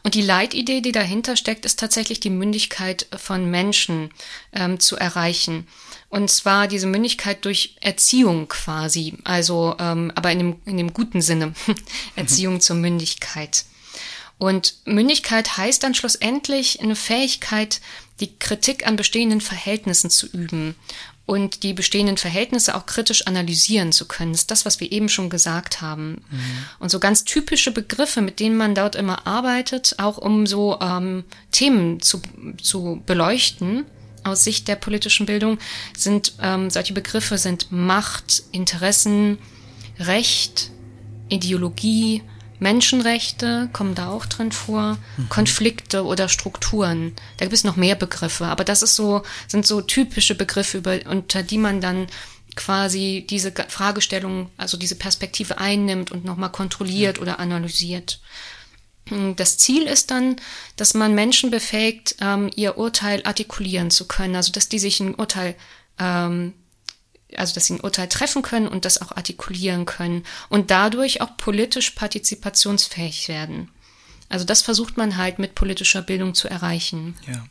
und die Leitidee, die dahinter steckt, ist tatsächlich die Mündigkeit von Menschen ähm, zu erreichen. Und zwar diese Mündigkeit durch Erziehung quasi, also ähm, aber in dem, in dem guten Sinne, Erziehung zur Mündigkeit. Und Mündigkeit heißt dann schlussendlich eine Fähigkeit, die Kritik an bestehenden Verhältnissen zu üben und die bestehenden Verhältnisse auch kritisch analysieren zu können. Das ist das, was wir eben schon gesagt haben. Mhm. Und so ganz typische Begriffe, mit denen man dort immer arbeitet, auch um so ähm, Themen zu, zu beleuchten, aus Sicht der politischen Bildung sind ähm, solche Begriffe sind Macht, Interessen, Recht, Ideologie, Menschenrechte kommen da auch drin vor, mhm. Konflikte oder Strukturen. Da gibt es noch mehr Begriffe, aber das ist so, sind so typische Begriffe, über, unter die man dann quasi diese Fragestellung, also diese Perspektive einnimmt und nochmal kontrolliert ja. oder analysiert. Hm, das Ziel ist dann, dass man Menschen befähigt, ähm, ihr Urteil artikulieren zu können, also dass die sich ein Urteil, ähm, also dass sie ein Urteil treffen können und das auch artikulieren können und dadurch auch politisch partizipationsfähig werden. Also das versucht man halt mit politischer Bildung zu erreichen. Ja.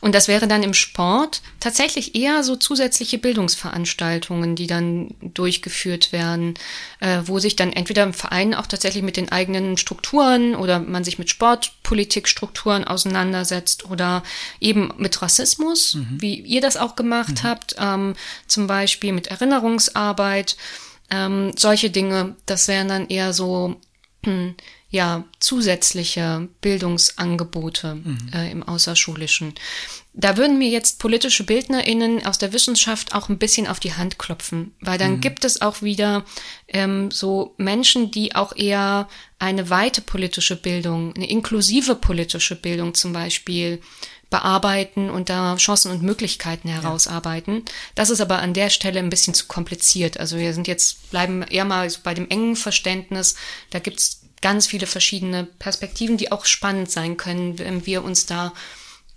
Und das wäre dann im Sport tatsächlich eher so zusätzliche Bildungsveranstaltungen, die dann durchgeführt werden, äh, wo sich dann entweder im Verein auch tatsächlich mit den eigenen Strukturen oder man sich mit Sportpolitikstrukturen auseinandersetzt oder eben mit Rassismus, mhm. wie ihr das auch gemacht mhm. habt, ähm, zum Beispiel mit Erinnerungsarbeit. Ähm, solche Dinge, das wären dann eher so hm, ja zusätzliche Bildungsangebote mhm. äh, im Außerschulischen. Da würden mir jetzt politische BildnerInnen aus der Wissenschaft auch ein bisschen auf die Hand klopfen, weil dann mhm. gibt es auch wieder ähm, so Menschen, die auch eher eine weite politische Bildung, eine inklusive politische Bildung zum Beispiel bearbeiten und da Chancen und Möglichkeiten herausarbeiten. Ja. Das ist aber an der Stelle ein bisschen zu kompliziert. Also wir sind jetzt, bleiben eher mal so bei dem engen Verständnis. Da gibt's ganz viele verschiedene Perspektiven, die auch spannend sein können, wenn wir uns da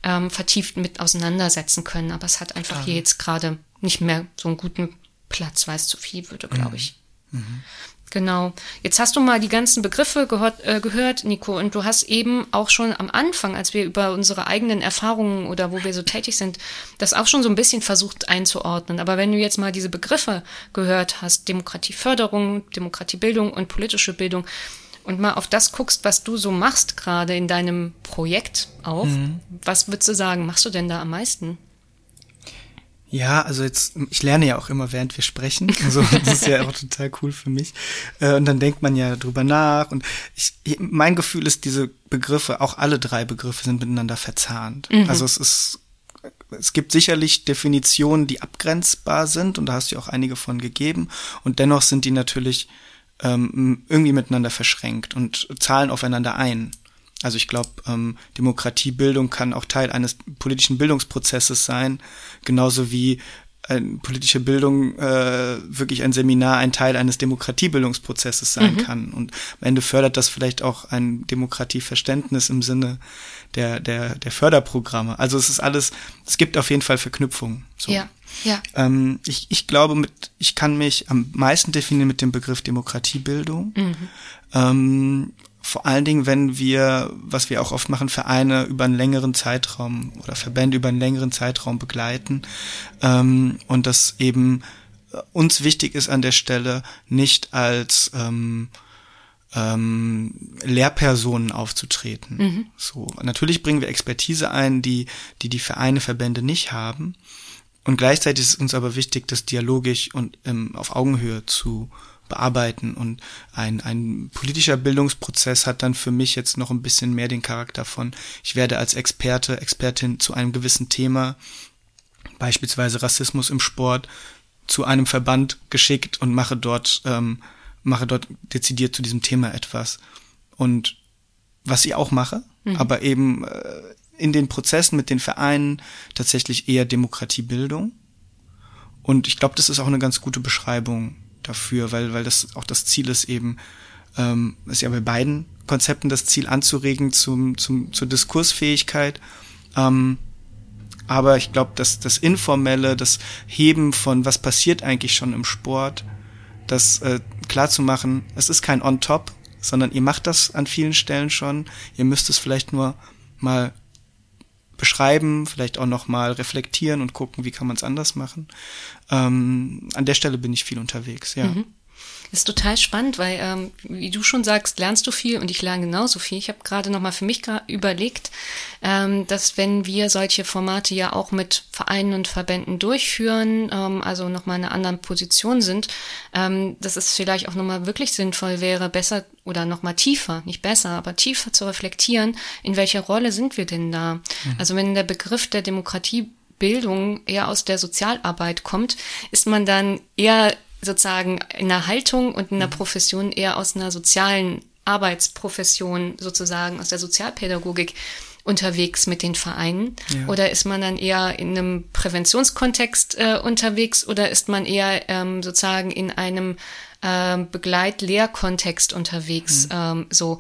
ähm, vertieft mit auseinandersetzen können. Aber es hat einfach Klar. hier jetzt gerade nicht mehr so einen guten Platz, weil es zu viel würde, glaube mhm. ich. Mhm. Genau. Jetzt hast du mal die ganzen Begriffe gehört, äh, gehört, Nico, und du hast eben auch schon am Anfang, als wir über unsere eigenen Erfahrungen oder wo wir so tätig sind, das auch schon so ein bisschen versucht einzuordnen. Aber wenn du jetzt mal diese Begriffe gehört hast, Demokratieförderung, Demokratiebildung und politische Bildung, und mal auf das guckst, was du so machst gerade in deinem Projekt auch, mhm. was würdest du sagen, machst du denn da am meisten? Ja, also jetzt, ich lerne ja auch immer, während wir sprechen. Also das ist ja auch total cool für mich. Äh, und dann denkt man ja drüber nach. Und ich, mein Gefühl ist, diese Begriffe, auch alle drei Begriffe sind miteinander verzahnt. Mhm. Also es ist, es gibt sicherlich Definitionen, die abgrenzbar sind, und da hast du auch einige von gegeben. Und dennoch sind die natürlich ähm, irgendwie miteinander verschränkt und zahlen aufeinander ein. Also ich glaube, ähm, Demokratiebildung kann auch Teil eines politischen Bildungsprozesses sein, genauso wie äh, politische Bildung äh, wirklich ein Seminar ein Teil eines Demokratiebildungsprozesses sein mhm. kann. Und am Ende fördert das vielleicht auch ein Demokratieverständnis im Sinne der, der, der Förderprogramme. Also es ist alles, es gibt auf jeden Fall Verknüpfungen. So. Ja. Ja. Ähm, ich, ich glaube, mit, ich kann mich am meisten definieren mit dem Begriff Demokratiebildung. Mhm. Ähm, vor allen Dingen, wenn wir, was wir auch oft machen, Vereine über einen längeren Zeitraum oder Verbände über einen längeren Zeitraum begleiten ähm, und das eben uns wichtig ist an der Stelle nicht als ähm, ähm, Lehrpersonen aufzutreten. Mhm. So natürlich bringen wir Expertise ein, die die die Vereine, Verbände nicht haben. Und gleichzeitig ist es uns aber wichtig, das dialogisch und ähm, auf Augenhöhe zu bearbeiten. Und ein, ein politischer Bildungsprozess hat dann für mich jetzt noch ein bisschen mehr den Charakter von, ich werde als Experte, Expertin zu einem gewissen Thema, beispielsweise Rassismus im Sport, zu einem Verband geschickt und mache dort ähm, mache dort dezidiert zu diesem Thema etwas. Und was ich auch mache, mhm. aber eben äh, in den Prozessen mit den Vereinen tatsächlich eher Demokratiebildung. Und ich glaube, das ist auch eine ganz gute Beschreibung dafür, weil, weil das auch das Ziel ist eben, ähm, ist ja bei beiden Konzepten das Ziel anzuregen zum, zum, zur Diskursfähigkeit. Ähm, aber ich glaube, dass das Informelle, das Heben von was passiert eigentlich schon im Sport, das äh, klar zu machen, es ist kein On-Top, sondern ihr macht das an vielen Stellen schon. Ihr müsst es vielleicht nur mal beschreiben, vielleicht auch noch mal reflektieren und gucken, wie kann man es anders machen. Ähm, an der Stelle bin ich viel unterwegs, ja. Mhm. Das ist total spannend, weil, ähm, wie du schon sagst, lernst du viel und ich lerne genauso viel. Ich habe gerade noch mal für mich überlegt, ähm, dass wenn wir solche Formate ja auch mit Vereinen und Verbänden durchführen, ähm, also noch mal in einer anderen Position sind, ähm, dass es vielleicht auch noch mal wirklich sinnvoll wäre, besser oder noch mal tiefer, nicht besser, aber tiefer zu reflektieren, in welcher Rolle sind wir denn da? Mhm. Also wenn der Begriff der Demokratie Bildung eher aus der Sozialarbeit kommt, ist man dann eher sozusagen in einer Haltung und in einer mhm. Profession eher aus einer sozialen Arbeitsprofession sozusagen, aus der Sozialpädagogik unterwegs mit den Vereinen? Ja. Oder ist man dann eher in einem Präventionskontext äh, unterwegs oder ist man eher ähm, sozusagen in einem ähm, Begleit-Lehrkontext unterwegs? Mhm. Ähm, so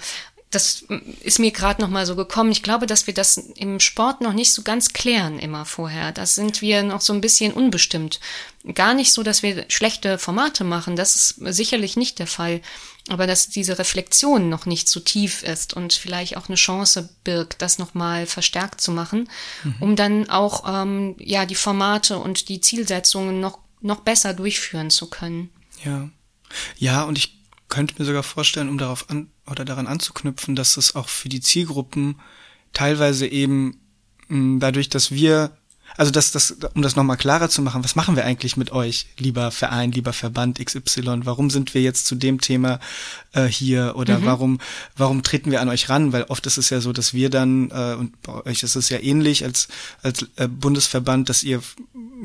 das ist mir gerade noch mal so gekommen. Ich glaube, dass wir das im Sport noch nicht so ganz klären immer vorher. Da sind wir noch so ein bisschen unbestimmt. Gar nicht so, dass wir schlechte Formate machen. Das ist sicherlich nicht der Fall. Aber dass diese Reflexion noch nicht so tief ist und vielleicht auch eine Chance birgt, das noch mal verstärkt zu machen, mhm. um dann auch ähm, ja die Formate und die Zielsetzungen noch noch besser durchführen zu können. Ja, ja, und ich könnte mir sogar vorstellen, um darauf an oder daran anzuknüpfen, dass es auch für die Zielgruppen teilweise eben dadurch, dass wir also das, das, um das nochmal klarer zu machen, was machen wir eigentlich mit euch, lieber Verein, lieber Verband XY? Warum sind wir jetzt zu dem Thema äh, hier oder mhm. warum, warum treten wir an euch ran? Weil oft ist es ja so, dass wir dann, äh, und bei euch ist es ja ähnlich als, als äh, Bundesverband, dass ihr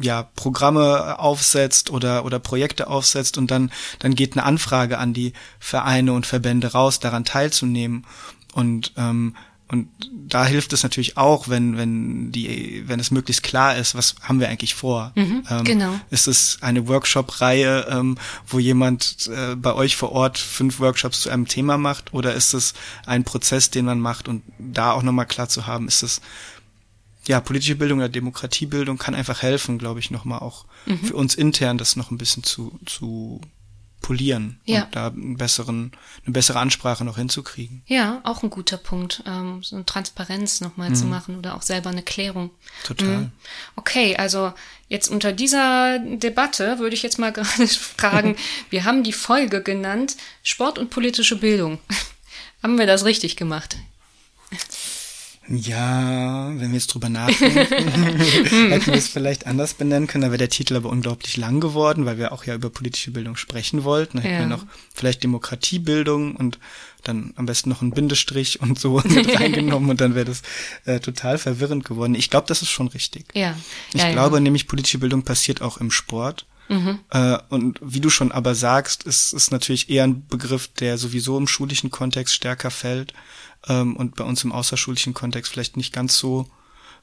ja Programme aufsetzt oder oder Projekte aufsetzt und dann dann geht eine Anfrage an die Vereine und Verbände raus, daran teilzunehmen und ähm, und da hilft es natürlich auch, wenn wenn die wenn es möglichst klar ist, was haben wir eigentlich vor. Mhm, ähm, genau. Ist es eine Workshop-Reihe, ähm, wo jemand äh, bei euch vor Ort fünf Workshops zu einem Thema macht, oder ist es ein Prozess, den man macht und da auch nochmal klar zu haben, ist es ja, politische Bildung oder Demokratiebildung kann einfach helfen, glaube ich, nochmal auch mhm. für uns intern das noch ein bisschen zu, zu polieren ja. und da einen besseren, eine bessere Ansprache noch hinzukriegen. Ja, auch ein guter Punkt, ähm, so eine Transparenz nochmal mhm. zu machen oder auch selber eine Klärung. Total. Mhm. Okay, also jetzt unter dieser Debatte würde ich jetzt mal gerade fragen, wir haben die Folge genannt Sport und politische Bildung. haben wir das richtig gemacht? Ja, wenn wir jetzt drüber nachdenken, hätten wir es vielleicht anders benennen können. Da wäre der Titel aber unglaublich lang geworden, weil wir auch ja über politische Bildung sprechen wollten. Da hätten ja. wir noch vielleicht Demokratiebildung und dann am besten noch einen Bindestrich und so mit reingenommen und dann wäre das äh, total verwirrend geworden. Ich glaube, das ist schon richtig. Ja. Ich ja, glaube ja. nämlich, politische Bildung passiert auch im Sport. Mhm. Äh, und wie du schon aber sagst, ist, ist natürlich eher ein Begriff, der sowieso im schulischen Kontext stärker fällt ähm, und bei uns im außerschulischen Kontext vielleicht nicht ganz so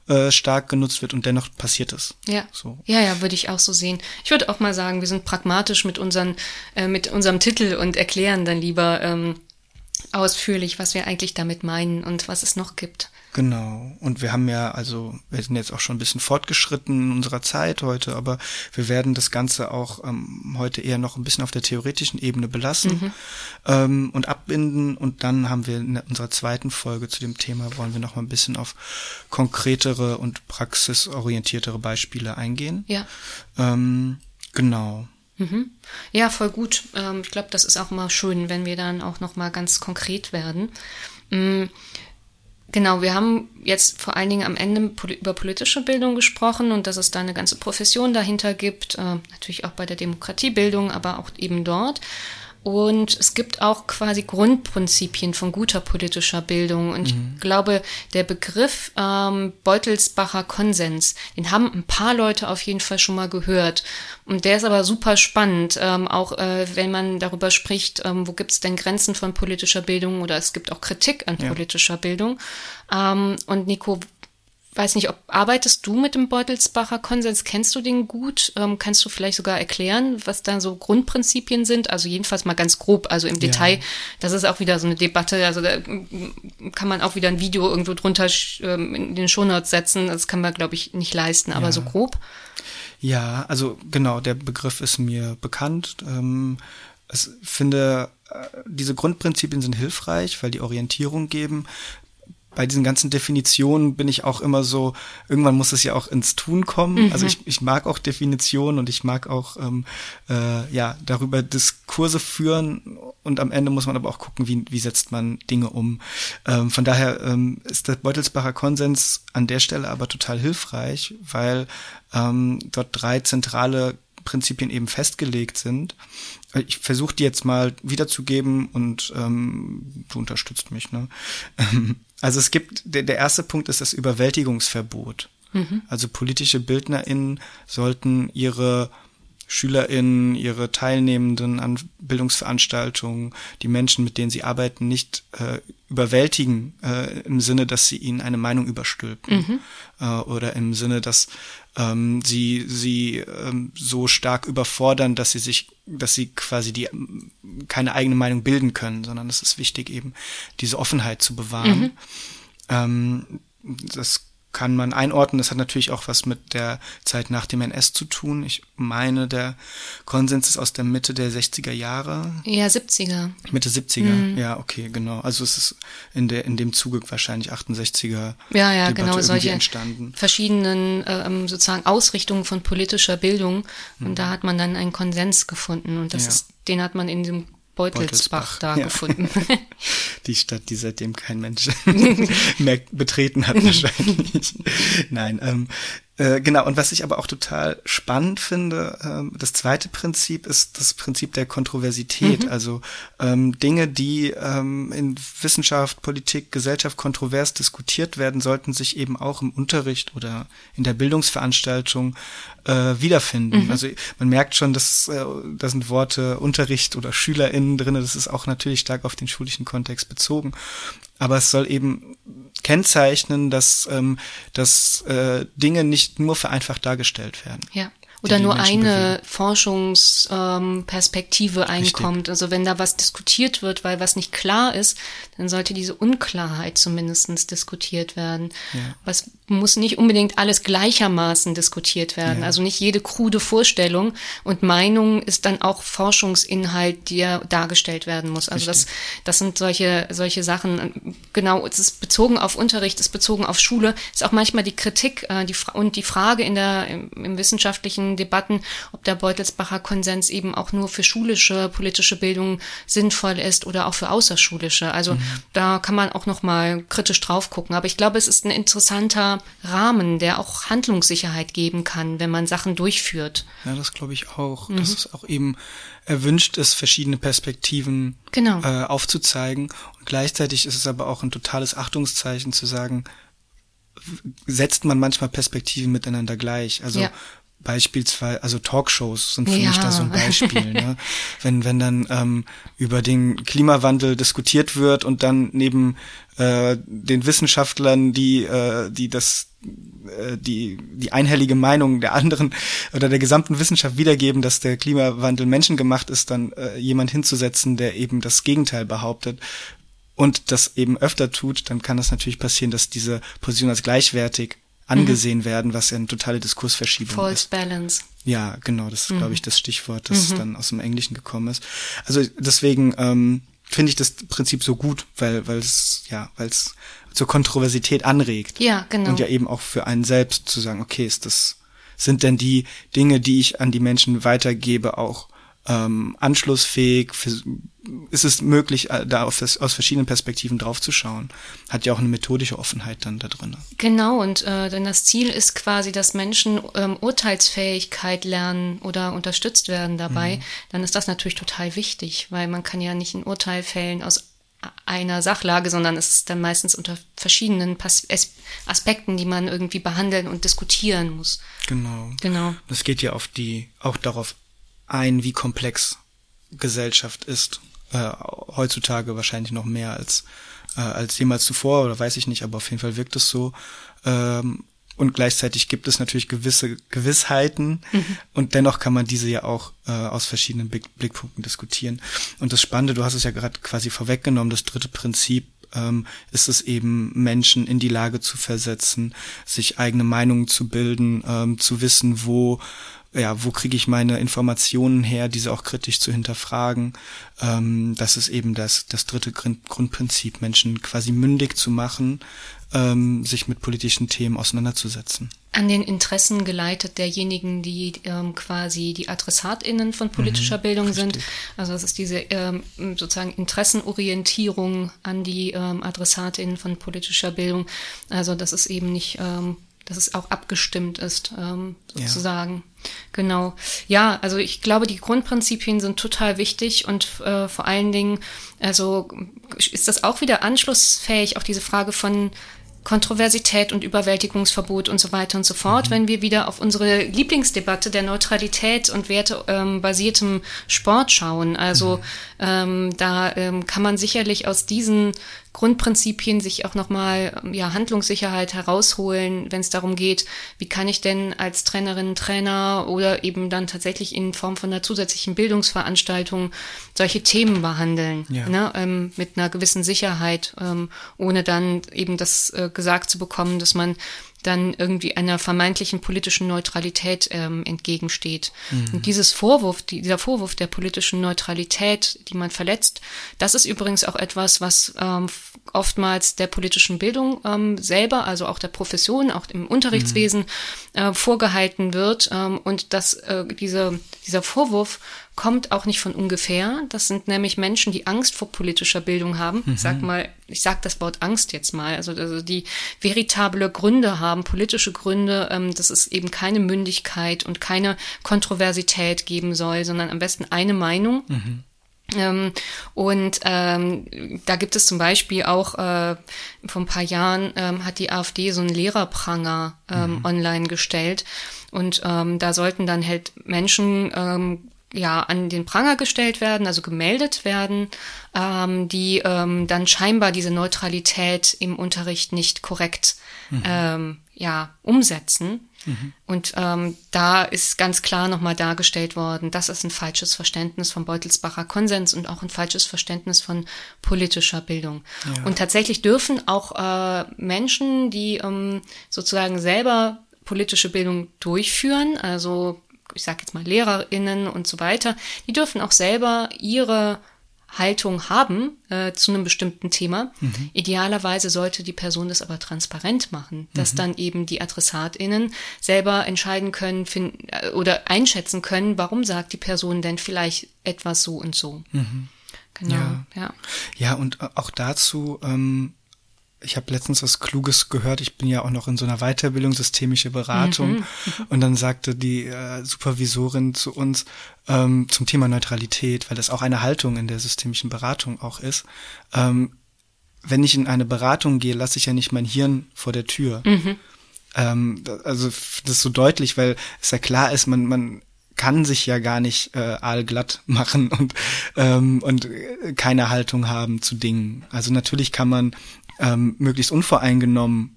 äh, stark genutzt wird und dennoch passiert es. Ja. So. Ja, ja, würde ich auch so sehen. Ich würde auch mal sagen, wir sind pragmatisch mit unseren, äh, mit unserem Titel und erklären dann lieber ähm, ausführlich, was wir eigentlich damit meinen und was es noch gibt. Genau. Und wir haben ja, also, wir sind jetzt auch schon ein bisschen fortgeschritten in unserer Zeit heute, aber wir werden das Ganze auch ähm, heute eher noch ein bisschen auf der theoretischen Ebene belassen mhm. ähm, und abbinden. Und dann haben wir in unserer zweiten Folge zu dem Thema, wollen wir noch mal ein bisschen auf konkretere und praxisorientiertere Beispiele eingehen. Ja. Ähm, genau. Mhm. Ja, voll gut. Ähm, ich glaube, das ist auch mal schön, wenn wir dann auch noch mal ganz konkret werden. Mhm. Genau, wir haben jetzt vor allen Dingen am Ende über politische Bildung gesprochen und dass es da eine ganze Profession dahinter gibt, äh, natürlich auch bei der Demokratiebildung, aber auch eben dort. Und es gibt auch quasi Grundprinzipien von guter politischer Bildung. Und mhm. ich glaube, der Begriff ähm, Beutelsbacher Konsens, den haben ein paar Leute auf jeden Fall schon mal gehört. Und der ist aber super spannend, ähm, auch äh, wenn man darüber spricht, ähm, wo gibt es denn Grenzen von politischer Bildung oder es gibt auch Kritik an ja. politischer Bildung. Ähm, und Nico, weiß nicht, ob arbeitest du mit dem Beutelsbacher Konsens? Kennst du den gut? Ähm, kannst du vielleicht sogar erklären, was da so Grundprinzipien sind? Also jedenfalls mal ganz grob, also im Detail. Ja. Das ist auch wieder so eine Debatte. Also da kann man auch wieder ein Video irgendwo drunter ähm, in den Shownotes setzen. Das kann man, glaube ich, nicht leisten, aber ja. so grob. Ja, also genau, der Begriff ist mir bekannt. Ähm, ich finde, äh, diese Grundprinzipien sind hilfreich, weil die Orientierung geben bei diesen ganzen Definitionen bin ich auch immer so, irgendwann muss es ja auch ins Tun kommen. Mhm. Also ich, ich mag auch Definitionen und ich mag auch ähm, äh, ja darüber Diskurse führen und am Ende muss man aber auch gucken, wie, wie setzt man Dinge um. Ähm, von daher ähm, ist der Beutelsbacher Konsens an der Stelle aber total hilfreich, weil ähm, dort drei zentrale Prinzipien eben festgelegt sind. Ich versuche die jetzt mal wiederzugeben und ähm, du unterstützt mich. Ne? Also es gibt, der, der erste Punkt ist das Überwältigungsverbot. Mhm. Also politische BildnerInnen sollten ihre SchülerInnen, ihre Teilnehmenden an Bildungsveranstaltungen, die Menschen, mit denen sie arbeiten, nicht äh, überwältigen äh, im Sinne, dass sie ihnen eine Meinung überstülpen mhm. äh, oder im Sinne, dass ähm, sie sie ähm, so stark überfordern, dass sie sich, dass sie quasi die keine eigene Meinung bilden können, sondern es ist wichtig eben diese Offenheit zu bewahren. Mhm. Ähm, das kann man einordnen. Das hat natürlich auch was mit der Zeit nach dem NS zu tun. Ich meine, der Konsens ist aus der Mitte der 60er Jahre. Ja, 70er. Mitte 70er, mhm. ja, okay, genau. Also es ist in der in dem Zuge wahrscheinlich 68er ja, ja, Debatte genau, solche entstanden. verschiedenen ähm, sozusagen Ausrichtungen von politischer Bildung. Und mhm. da hat man dann einen Konsens gefunden. Und das ja. ist, den hat man in dem Beutelsbach, Beutelsbach da ja. gefunden. Die Stadt, die seitdem kein Mensch mehr betreten hat wahrscheinlich. Nein, ähm, äh, genau, und was ich aber auch total spannend finde, ähm, das zweite Prinzip ist das Prinzip der Kontroversität. Mhm. Also ähm, Dinge, die ähm, in Wissenschaft, Politik, Gesellschaft kontrovers diskutiert werden, sollten sich eben auch im Unterricht oder in der Bildungsveranstaltung äh, wiederfinden. Mhm. Also man merkt schon, dass äh, da sind Worte Unterricht oder SchülerInnen drinne. Das ist auch natürlich stark auf den schulischen Kontext bezogen. Aber es soll eben kennzeichnen, dass, ähm, dass äh, Dinge nicht nur vereinfacht dargestellt werden. Ja oder nur eine Forschungsperspektive ähm, einkommt. Richtig. Also wenn da was diskutiert wird, weil was nicht klar ist, dann sollte diese Unklarheit zumindestens diskutiert werden. Ja. Was muss nicht unbedingt alles gleichermaßen diskutiert werden. Ja. Also nicht jede krude Vorstellung und Meinung ist dann auch Forschungsinhalt, der dargestellt werden muss. Also das, das sind solche, solche Sachen. Genau, es ist bezogen auf Unterricht, es ist bezogen auf Schule, ist auch manchmal die Kritik äh, die, und die Frage in der, im, im wissenschaftlichen Debatten, ob der Beutelsbacher Konsens eben auch nur für schulische politische Bildung sinnvoll ist oder auch für außerschulische. Also mhm. da kann man auch noch mal kritisch drauf gucken. Aber ich glaube, es ist ein interessanter Rahmen, der auch Handlungssicherheit geben kann, wenn man Sachen durchführt. Ja, das glaube ich auch. Mhm. Dass es auch eben erwünscht ist, verschiedene Perspektiven genau. äh, aufzuzeigen. Und gleichzeitig ist es aber auch ein totales Achtungszeichen zu sagen, setzt man manchmal Perspektiven miteinander gleich. Also ja beispielsweise, also Talkshows sind für ja. mich da so ein Beispiel, ne? wenn wenn dann ähm, über den Klimawandel diskutiert wird und dann neben äh, den Wissenschaftlern, die äh, die das äh, die die einhellige Meinung der anderen oder der gesamten Wissenschaft wiedergeben, dass der Klimawandel menschengemacht ist, dann äh, jemand hinzusetzen, der eben das Gegenteil behauptet und das eben öfter tut, dann kann das natürlich passieren, dass diese Position als gleichwertig angesehen mhm. werden, was ja eine totale Diskursverschiebung False ist. Balance. Ja, genau, das ist, mhm. glaube ich, das Stichwort, das mhm. dann aus dem Englischen gekommen ist. Also deswegen ähm, finde ich das Prinzip so gut, weil weil es ja, weil es zur Kontroversität anregt. Ja, genau. Und ja eben auch für einen selbst zu sagen, okay, ist das sind denn die Dinge, die ich an die Menschen weitergebe, auch ähm, anschlussfähig? Ist es möglich, äh, da das, aus verschiedenen Perspektiven draufzuschauen? Hat ja auch eine methodische Offenheit dann da drin. Genau, und äh, denn das Ziel ist quasi, dass Menschen ähm, Urteilsfähigkeit lernen oder unterstützt werden dabei. Mhm. Dann ist das natürlich total wichtig, weil man kann ja nicht ein Urteil fällen aus einer Sachlage, sondern es ist dann meistens unter verschiedenen Pas Aspekten, die man irgendwie behandeln und diskutieren muss. Genau. Genau. Das geht ja auf die, auch darauf ein, wie komplex Gesellschaft ist. Äh, heutzutage wahrscheinlich noch mehr als, äh, als jemals zuvor, oder weiß ich nicht, aber auf jeden Fall wirkt es so. Ähm, und gleichzeitig gibt es natürlich gewisse Gewissheiten mhm. und dennoch kann man diese ja auch äh, aus verschiedenen Blick Blickpunkten diskutieren. Und das Spannende, du hast es ja gerade quasi vorweggenommen, das dritte Prinzip ähm, ist es eben, Menschen in die Lage zu versetzen, sich eigene Meinungen zu bilden, ähm, zu wissen, wo ja, wo kriege ich meine Informationen her, diese auch kritisch zu hinterfragen. Ähm, das ist eben das, das dritte Grundprinzip, Menschen quasi mündig zu machen, ähm, sich mit politischen Themen auseinanderzusetzen. An den Interessen geleitet derjenigen, die ähm, quasi die AdressatInnen von politischer mhm, Bildung richtig. sind. Also das ist diese ähm, sozusagen Interessenorientierung an die ähm, AdressatInnen von politischer Bildung. Also das ist eben nicht ähm, dass es auch abgestimmt ist, ähm, sozusagen. Ja. Genau. Ja, also ich glaube, die Grundprinzipien sind total wichtig und äh, vor allen Dingen, also ist das auch wieder anschlussfähig, auch diese Frage von Kontroversität und Überwältigungsverbot und so weiter und so fort, mhm. wenn wir wieder auf unsere Lieblingsdebatte der Neutralität und wertebasiertem ähm, Sport schauen. Also mhm. ähm, da ähm, kann man sicherlich aus diesen Grundprinzipien sich auch nochmal ja, Handlungssicherheit herausholen, wenn es darum geht, wie kann ich denn als Trainerin, Trainer oder eben dann tatsächlich in Form von einer zusätzlichen Bildungsveranstaltung solche Themen behandeln, ja. ne, ähm, mit einer gewissen Sicherheit, ähm, ohne dann eben das äh, gesagt zu bekommen, dass man dann irgendwie einer vermeintlichen politischen Neutralität ähm, entgegensteht. Mhm. Und dieses Vorwurf, die, dieser Vorwurf der politischen Neutralität, die man verletzt, das ist übrigens auch etwas, was ähm, oftmals der politischen Bildung ähm, selber, also auch der Profession, auch im Unterrichtswesen mhm. äh, vorgehalten wird. Ähm, und dass äh, diese, dieser Vorwurf kommt auch nicht von ungefähr. Das sind nämlich Menschen, die Angst vor politischer Bildung haben. Mhm. Ich sag mal, ich sag das Wort Angst jetzt mal, also, also die veritable Gründe haben, politische Gründe, ähm, dass es eben keine Mündigkeit und keine Kontroversität geben soll, sondern am besten eine Meinung. Mhm. Ähm, und ähm, da gibt es zum Beispiel auch äh, vor ein paar Jahren ähm, hat die AfD so einen Lehrerpranger ähm, mhm. online gestellt und ähm, da sollten dann halt Menschen ähm, ja an den Pranger gestellt werden, also gemeldet werden, ähm, die ähm, dann scheinbar diese Neutralität im Unterricht nicht korrekt mhm. ähm, ja umsetzen. Mhm. Und ähm, da ist ganz klar nochmal dargestellt worden, das ist ein falsches Verständnis vom Beutelsbacher Konsens und auch ein falsches Verständnis von politischer Bildung. Ja. Und tatsächlich dürfen auch äh, Menschen, die ähm, sozusagen selber politische Bildung durchführen, also ich sage jetzt mal Lehrerinnen und so weiter, die dürfen auch selber ihre Haltung haben äh, zu einem bestimmten Thema. Mhm. Idealerweise sollte die Person das aber transparent machen, dass mhm. dann eben die AdressatInnen selber entscheiden können finden, äh, oder einschätzen können, warum sagt die Person denn vielleicht etwas so und so. Mhm. Genau, ja. ja. Ja, und auch dazu ähm, ich habe letztens was Kluges gehört. Ich bin ja auch noch in so einer Weiterbildung, systemische Beratung. Mhm. Und dann sagte die äh, Supervisorin zu uns ähm, zum Thema Neutralität, weil das auch eine Haltung in der systemischen Beratung auch ist. Ähm, wenn ich in eine Beratung gehe, lasse ich ja nicht mein Hirn vor der Tür. Mhm. Ähm, also das ist so deutlich, weil es ja klar ist, man, man kann sich ja gar nicht äh, aalglatt machen und ähm, und keine Haltung haben zu Dingen. Also natürlich kann man ähm, möglichst unvoreingenommen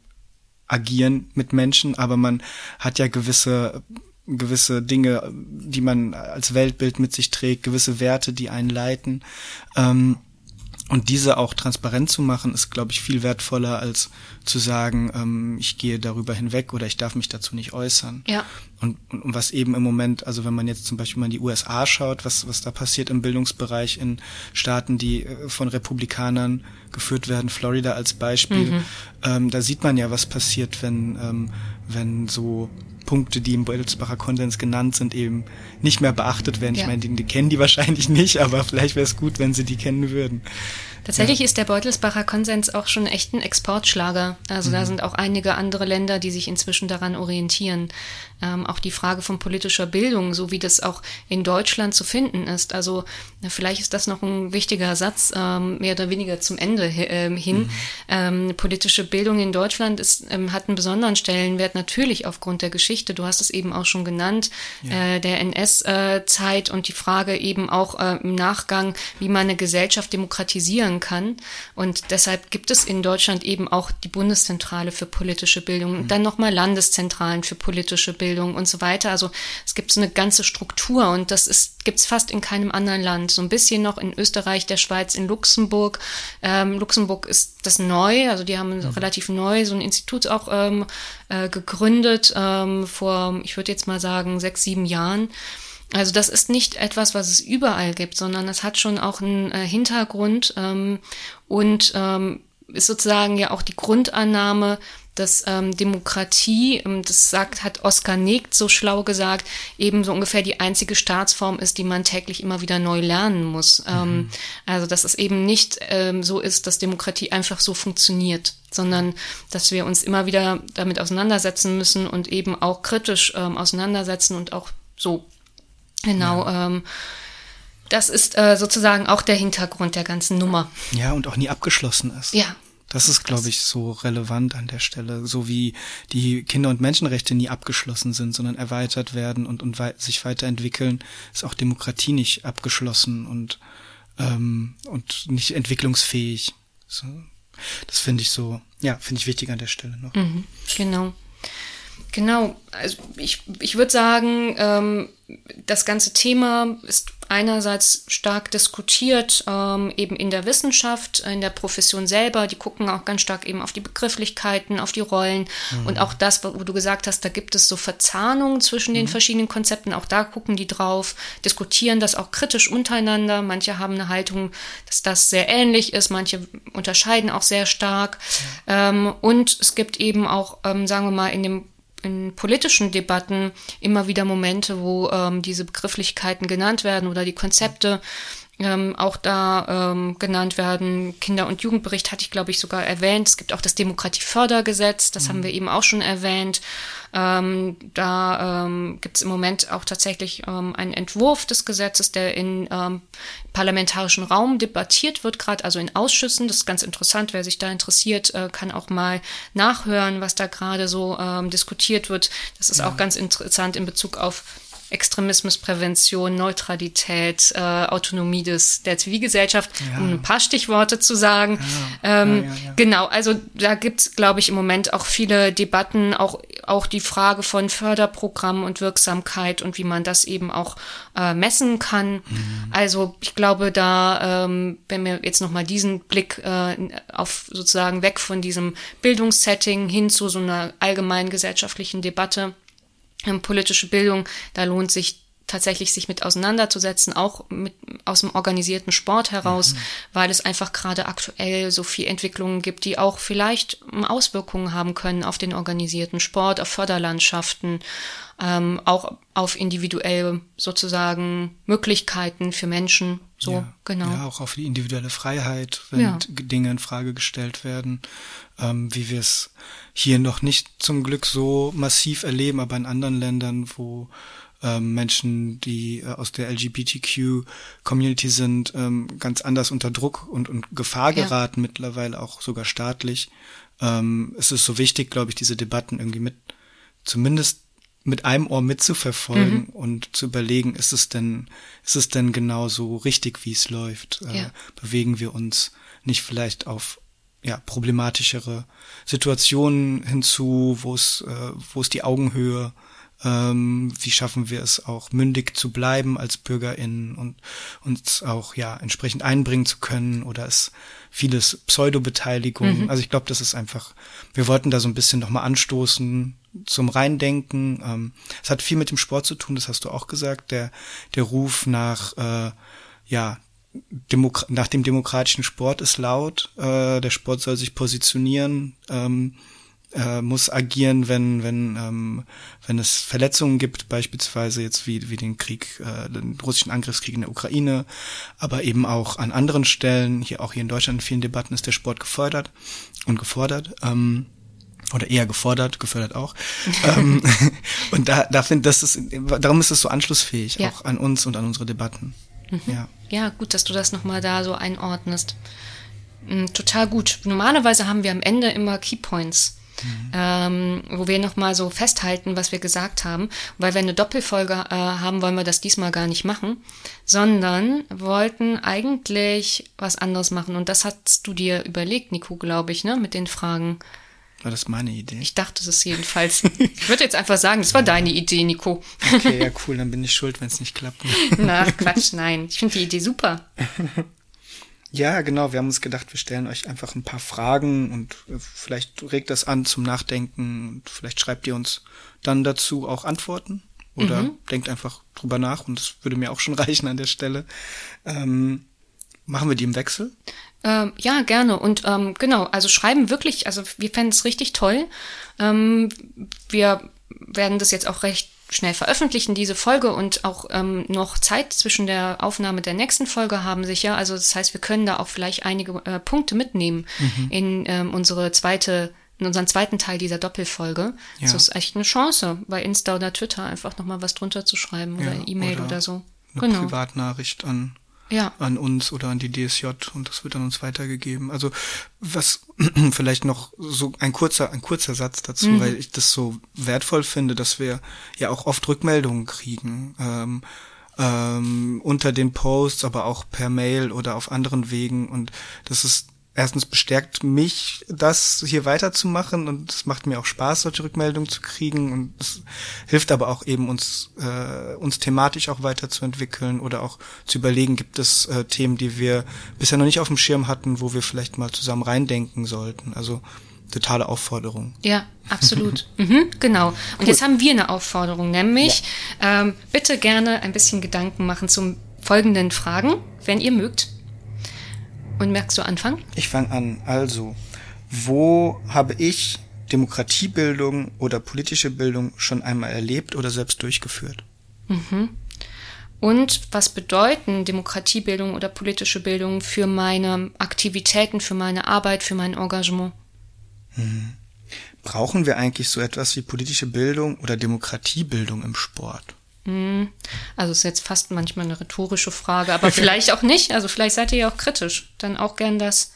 agieren mit Menschen, aber man hat ja gewisse gewisse Dinge, die man als Weltbild mit sich trägt, gewisse Werte, die einen leiten. Ähm, und diese auch transparent zu machen, ist, glaube ich, viel wertvoller, als zu sagen, ähm, ich gehe darüber hinweg oder ich darf mich dazu nicht äußern. Ja. Und, und, und was eben im Moment, also wenn man jetzt zum Beispiel mal in die USA schaut, was, was da passiert im Bildungsbereich in Staaten, die äh, von Republikanern geführt werden, Florida als Beispiel, mhm. ähm, da sieht man ja, was passiert, wenn, ähm, wenn so Punkte, die im Beutelsbacher Konsens genannt sind, eben nicht mehr beachtet werden. Ja. Ich meine, die, die, kennen die wahrscheinlich nicht, aber vielleicht wäre es gut, wenn sie die kennen würden. Tatsächlich ja. ist der Beutelsbacher Konsens auch schon echt ein Exportschlager. Also mhm. da sind auch einige andere Länder, die sich inzwischen daran orientieren. Ähm, auch die Frage von politischer Bildung, so wie das auch in Deutschland zu finden ist. Also vielleicht ist das noch ein wichtiger Satz, ähm, mehr oder weniger zum Ende äh, hin. Mhm. Ähm, politische Bildung in Deutschland ist, ähm, hat einen besonderen Stellenwert, natürlich aufgrund der Geschichte. Du hast es eben auch schon genannt, ja. äh, der NS-Zeit äh, und die Frage eben auch äh, im Nachgang, wie man eine Gesellschaft demokratisieren kann. Und deshalb gibt es in Deutschland eben auch die Bundeszentrale für politische Bildung mhm. und dann nochmal Landeszentralen für politische Bildung und so weiter. Also es gibt so eine ganze Struktur und das ist gibt's fast in keinem anderen Land. So ein bisschen noch in Österreich, der Schweiz, in Luxemburg. Ähm, Luxemburg ist das neu, also die haben mhm. relativ neu so ein Institut auch ähm, äh, gegründet ähm, vor, ich würde jetzt mal sagen, sechs, sieben Jahren. Also das ist nicht etwas, was es überall gibt, sondern das hat schon auch einen äh, Hintergrund ähm, und ähm, ist sozusagen ja auch die Grundannahme, dass ähm, Demokratie, ähm, das sagt, hat Oskar Negt so schlau gesagt, eben so ungefähr die einzige Staatsform ist, die man täglich immer wieder neu lernen muss. Mhm. Ähm, also dass es eben nicht ähm, so ist, dass Demokratie einfach so funktioniert, sondern dass wir uns immer wieder damit auseinandersetzen müssen und eben auch kritisch ähm, auseinandersetzen und auch so Genau. Ja. Ähm, das ist äh, sozusagen auch der Hintergrund der ganzen Nummer. Ja, und auch nie abgeschlossen ist. Ja. Das ist, glaube ich, so relevant an der Stelle. So wie die Kinder- und Menschenrechte nie abgeschlossen sind, sondern erweitert werden und, und wei sich weiterentwickeln, ist auch Demokratie nicht abgeschlossen und, ähm, und nicht entwicklungsfähig. So. Das finde ich so, ja, finde ich wichtig an der Stelle noch. Mhm, genau. Genau, also ich, ich würde sagen, ähm, das ganze Thema ist einerseits stark diskutiert, ähm, eben in der Wissenschaft, in der Profession selber. Die gucken auch ganz stark eben auf die Begrifflichkeiten, auf die Rollen mhm. und auch das, wo du gesagt hast, da gibt es so Verzahnungen zwischen den mhm. verschiedenen Konzepten. Auch da gucken die drauf, diskutieren das auch kritisch untereinander. Manche haben eine Haltung, dass das sehr ähnlich ist, manche unterscheiden auch sehr stark. Ja. Ähm, und es gibt eben auch, ähm, sagen wir mal, in dem in politischen Debatten immer wieder Momente, wo ähm, diese Begrifflichkeiten genannt werden oder die Konzepte ähm, auch da ähm, genannt werden. Kinder- und Jugendbericht hatte ich, glaube ich, sogar erwähnt. Es gibt auch das Demokratiefördergesetz, das mhm. haben wir eben auch schon erwähnt. Ähm, da ähm, gibt es im Moment auch tatsächlich ähm, einen Entwurf des Gesetzes, der in ähm, parlamentarischen Raum debattiert wird, gerade also in Ausschüssen. Das ist ganz interessant. Wer sich da interessiert, äh, kann auch mal nachhören, was da gerade so ähm, diskutiert wird. Das ist ja. auch ganz interessant in Bezug auf Extremismusprävention, Neutralität, äh, Autonomie des, der Zivilgesellschaft, ja. um ein paar Stichworte zu sagen. Ja. Ähm, ja, genau, also da gibt's, glaube ich, im Moment auch viele Debatten, auch, auch die Frage von Förderprogrammen und Wirksamkeit und wie man das eben auch äh, messen kann. Mhm. Also ich glaube, da, ähm, wenn wir jetzt nochmal diesen Blick äh, auf sozusagen weg von diesem Bildungssetting hin zu so einer allgemeinen gesellschaftlichen Debatte, politische Bildung, da lohnt sich tatsächlich sich mit auseinanderzusetzen, auch mit, aus dem organisierten Sport heraus, mhm. weil es einfach gerade aktuell so viel Entwicklungen gibt, die auch vielleicht ähm, Auswirkungen haben können auf den organisierten Sport, auf Förderlandschaften, ähm, auch auf individuelle sozusagen Möglichkeiten für Menschen. So, ja, genau. Ja, auch auf die individuelle Freiheit, wenn ja. Dinge in Frage gestellt werden, ähm, wie wir es hier noch nicht zum Glück so massiv erleben, aber in anderen Ländern, wo ähm, Menschen, die äh, aus der LGBTQ-Community sind, ähm, ganz anders unter Druck und, und Gefahr geraten, ja. mittlerweile auch sogar staatlich. Ähm, es ist so wichtig, glaube ich, diese Debatten irgendwie mit, zumindest mit einem Ohr mitzuverfolgen mhm. und zu überlegen, ist es denn, ist es denn genau so richtig, wie es läuft? Äh, ja. bewegen wir uns nicht vielleicht auf ja, problematischere Situationen hinzu, wo es, äh, wo es die Augenhöhe ähm, wie schaffen wir es auch mündig zu bleiben als BürgerInnen und uns auch ja entsprechend einbringen zu können oder es vieles Pseudobeteiligung. Mhm. Also ich glaube, das ist einfach, wir wollten da so ein bisschen nochmal anstoßen zum Reindenken. Ähm, es hat viel mit dem Sport zu tun, das hast du auch gesagt, der, der Ruf nach äh, ja, Demok nach dem demokratischen Sport ist laut. Äh, der Sport soll sich positionieren. Ähm, äh, muss agieren, wenn wenn ähm, wenn es Verletzungen gibt, beispielsweise jetzt wie wie den Krieg, äh, den russischen Angriffskrieg in der Ukraine, aber eben auch an anderen Stellen, hier auch hier in Deutschland in vielen Debatten ist der Sport gefördert und gefordert. Ähm, oder eher gefordert, gefördert auch. ähm, und da, da finde das ist, darum ist es so anschlussfähig, ja. auch an uns und an unsere Debatten. Mhm. Ja. ja, gut, dass du das nochmal da so einordnest. Mhm, total gut. Normalerweise haben wir am Ende immer Keypoints. Mhm. Ähm, wo wir nochmal so festhalten, was wir gesagt haben. Weil wir eine Doppelfolge äh, haben, wollen wir das diesmal gar nicht machen, sondern wollten eigentlich was anderes machen. Und das hast du dir überlegt, Nico, glaube ich, ne, mit den Fragen. War das meine Idee? Ich dachte es jedenfalls. ich würde jetzt einfach sagen, das war deine Idee, Nico. okay, ja, cool, dann bin ich schuld, wenn es nicht klappt. Na, Quatsch, nein. Ich finde die Idee super. Ja, genau. Wir haben uns gedacht, wir stellen euch einfach ein paar Fragen und äh, vielleicht regt das an zum Nachdenken und vielleicht schreibt ihr uns dann dazu auch Antworten oder mhm. denkt einfach drüber nach und das würde mir auch schon reichen an der Stelle. Ähm, machen wir die im Wechsel? Ähm, ja, gerne. Und ähm, genau, also schreiben wirklich, also wir fänden es richtig toll. Ähm, wir werden das jetzt auch recht schnell veröffentlichen, diese Folge und auch ähm, noch Zeit zwischen der Aufnahme der nächsten Folge haben sicher. Also das heißt, wir können da auch vielleicht einige äh, Punkte mitnehmen mhm. in ähm, unsere zweite in unseren zweiten Teil dieser Doppelfolge. Ja. Das ist echt eine Chance, bei Insta oder Twitter einfach nochmal was drunter zu schreiben ja, oder E-Mail oder, oder, so. Eine genau. Privatnachricht an ja. an uns oder an die DSJ und das wird an uns weitergegeben. Also was vielleicht noch so ein kurzer, ein kurzer Satz dazu, mhm. weil ich das so wertvoll finde, dass wir ja auch oft Rückmeldungen kriegen. Ähm, ähm, unter den Posts, aber auch per Mail oder auf anderen Wegen. Und das ist erstens bestärkt mich, das hier weiterzumachen und es macht mir auch Spaß, solche Rückmeldungen zu kriegen und es hilft aber auch eben uns, äh, uns thematisch auch weiterzuentwickeln oder auch zu überlegen, gibt es äh, Themen, die wir bisher noch nicht auf dem Schirm hatten, wo wir vielleicht mal zusammen reindenken sollten. Also totale Aufforderung. Ja, absolut. mhm, genau. Und cool. jetzt haben wir eine Aufforderung, nämlich ja. ähm, bitte gerne ein bisschen Gedanken machen zum folgenden Fragen, wenn ihr mögt. Und merkst du Anfang? Ich fange an. Also, wo habe ich Demokratiebildung oder politische Bildung schon einmal erlebt oder selbst durchgeführt? Mhm. Und was bedeuten Demokratiebildung oder politische Bildung für meine Aktivitäten, für meine Arbeit, für mein Engagement? Mhm. Brauchen wir eigentlich so etwas wie politische Bildung oder Demokratiebildung im Sport? Hm. Also ist jetzt fast manchmal eine rhetorische Frage, aber vielleicht auch nicht. Also vielleicht seid ihr ja auch kritisch. Dann auch gern das,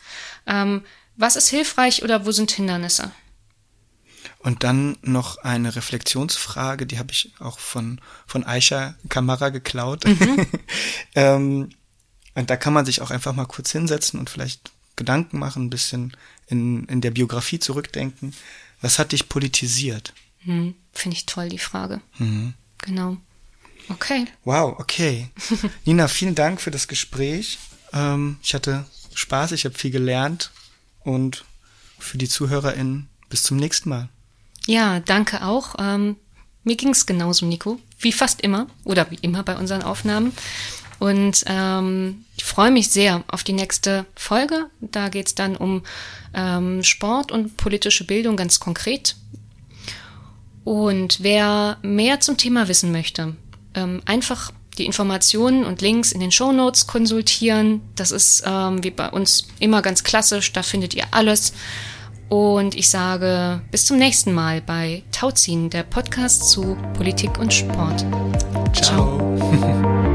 ähm, was ist hilfreich oder wo sind Hindernisse? Und dann noch eine Reflexionsfrage, die habe ich auch von, von Aisha Kamara geklaut. Mhm. ähm, und da kann man sich auch einfach mal kurz hinsetzen und vielleicht Gedanken machen, ein bisschen in, in der Biografie zurückdenken. Was hat dich politisiert? Hm, Finde ich toll, die Frage. Mhm. Genau. Okay. Wow, okay. Nina, vielen Dank für das Gespräch. Ähm, ich hatte Spaß, ich habe viel gelernt und für die ZuhörerInnen bis zum nächsten Mal. Ja, danke auch. Ähm, mir ging es genauso, Nico, wie fast immer oder wie immer bei unseren Aufnahmen. Und ähm, ich freue mich sehr auf die nächste Folge. Da geht es dann um ähm, Sport und politische Bildung ganz konkret. Und wer mehr zum Thema wissen möchte, ähm, einfach die Informationen und Links in den Show Notes konsultieren. Das ist ähm, wie bei uns immer ganz klassisch, da findet ihr alles. Und ich sage bis zum nächsten Mal bei Tauziehen, der Podcast zu Politik und Sport. Ciao. Ciao.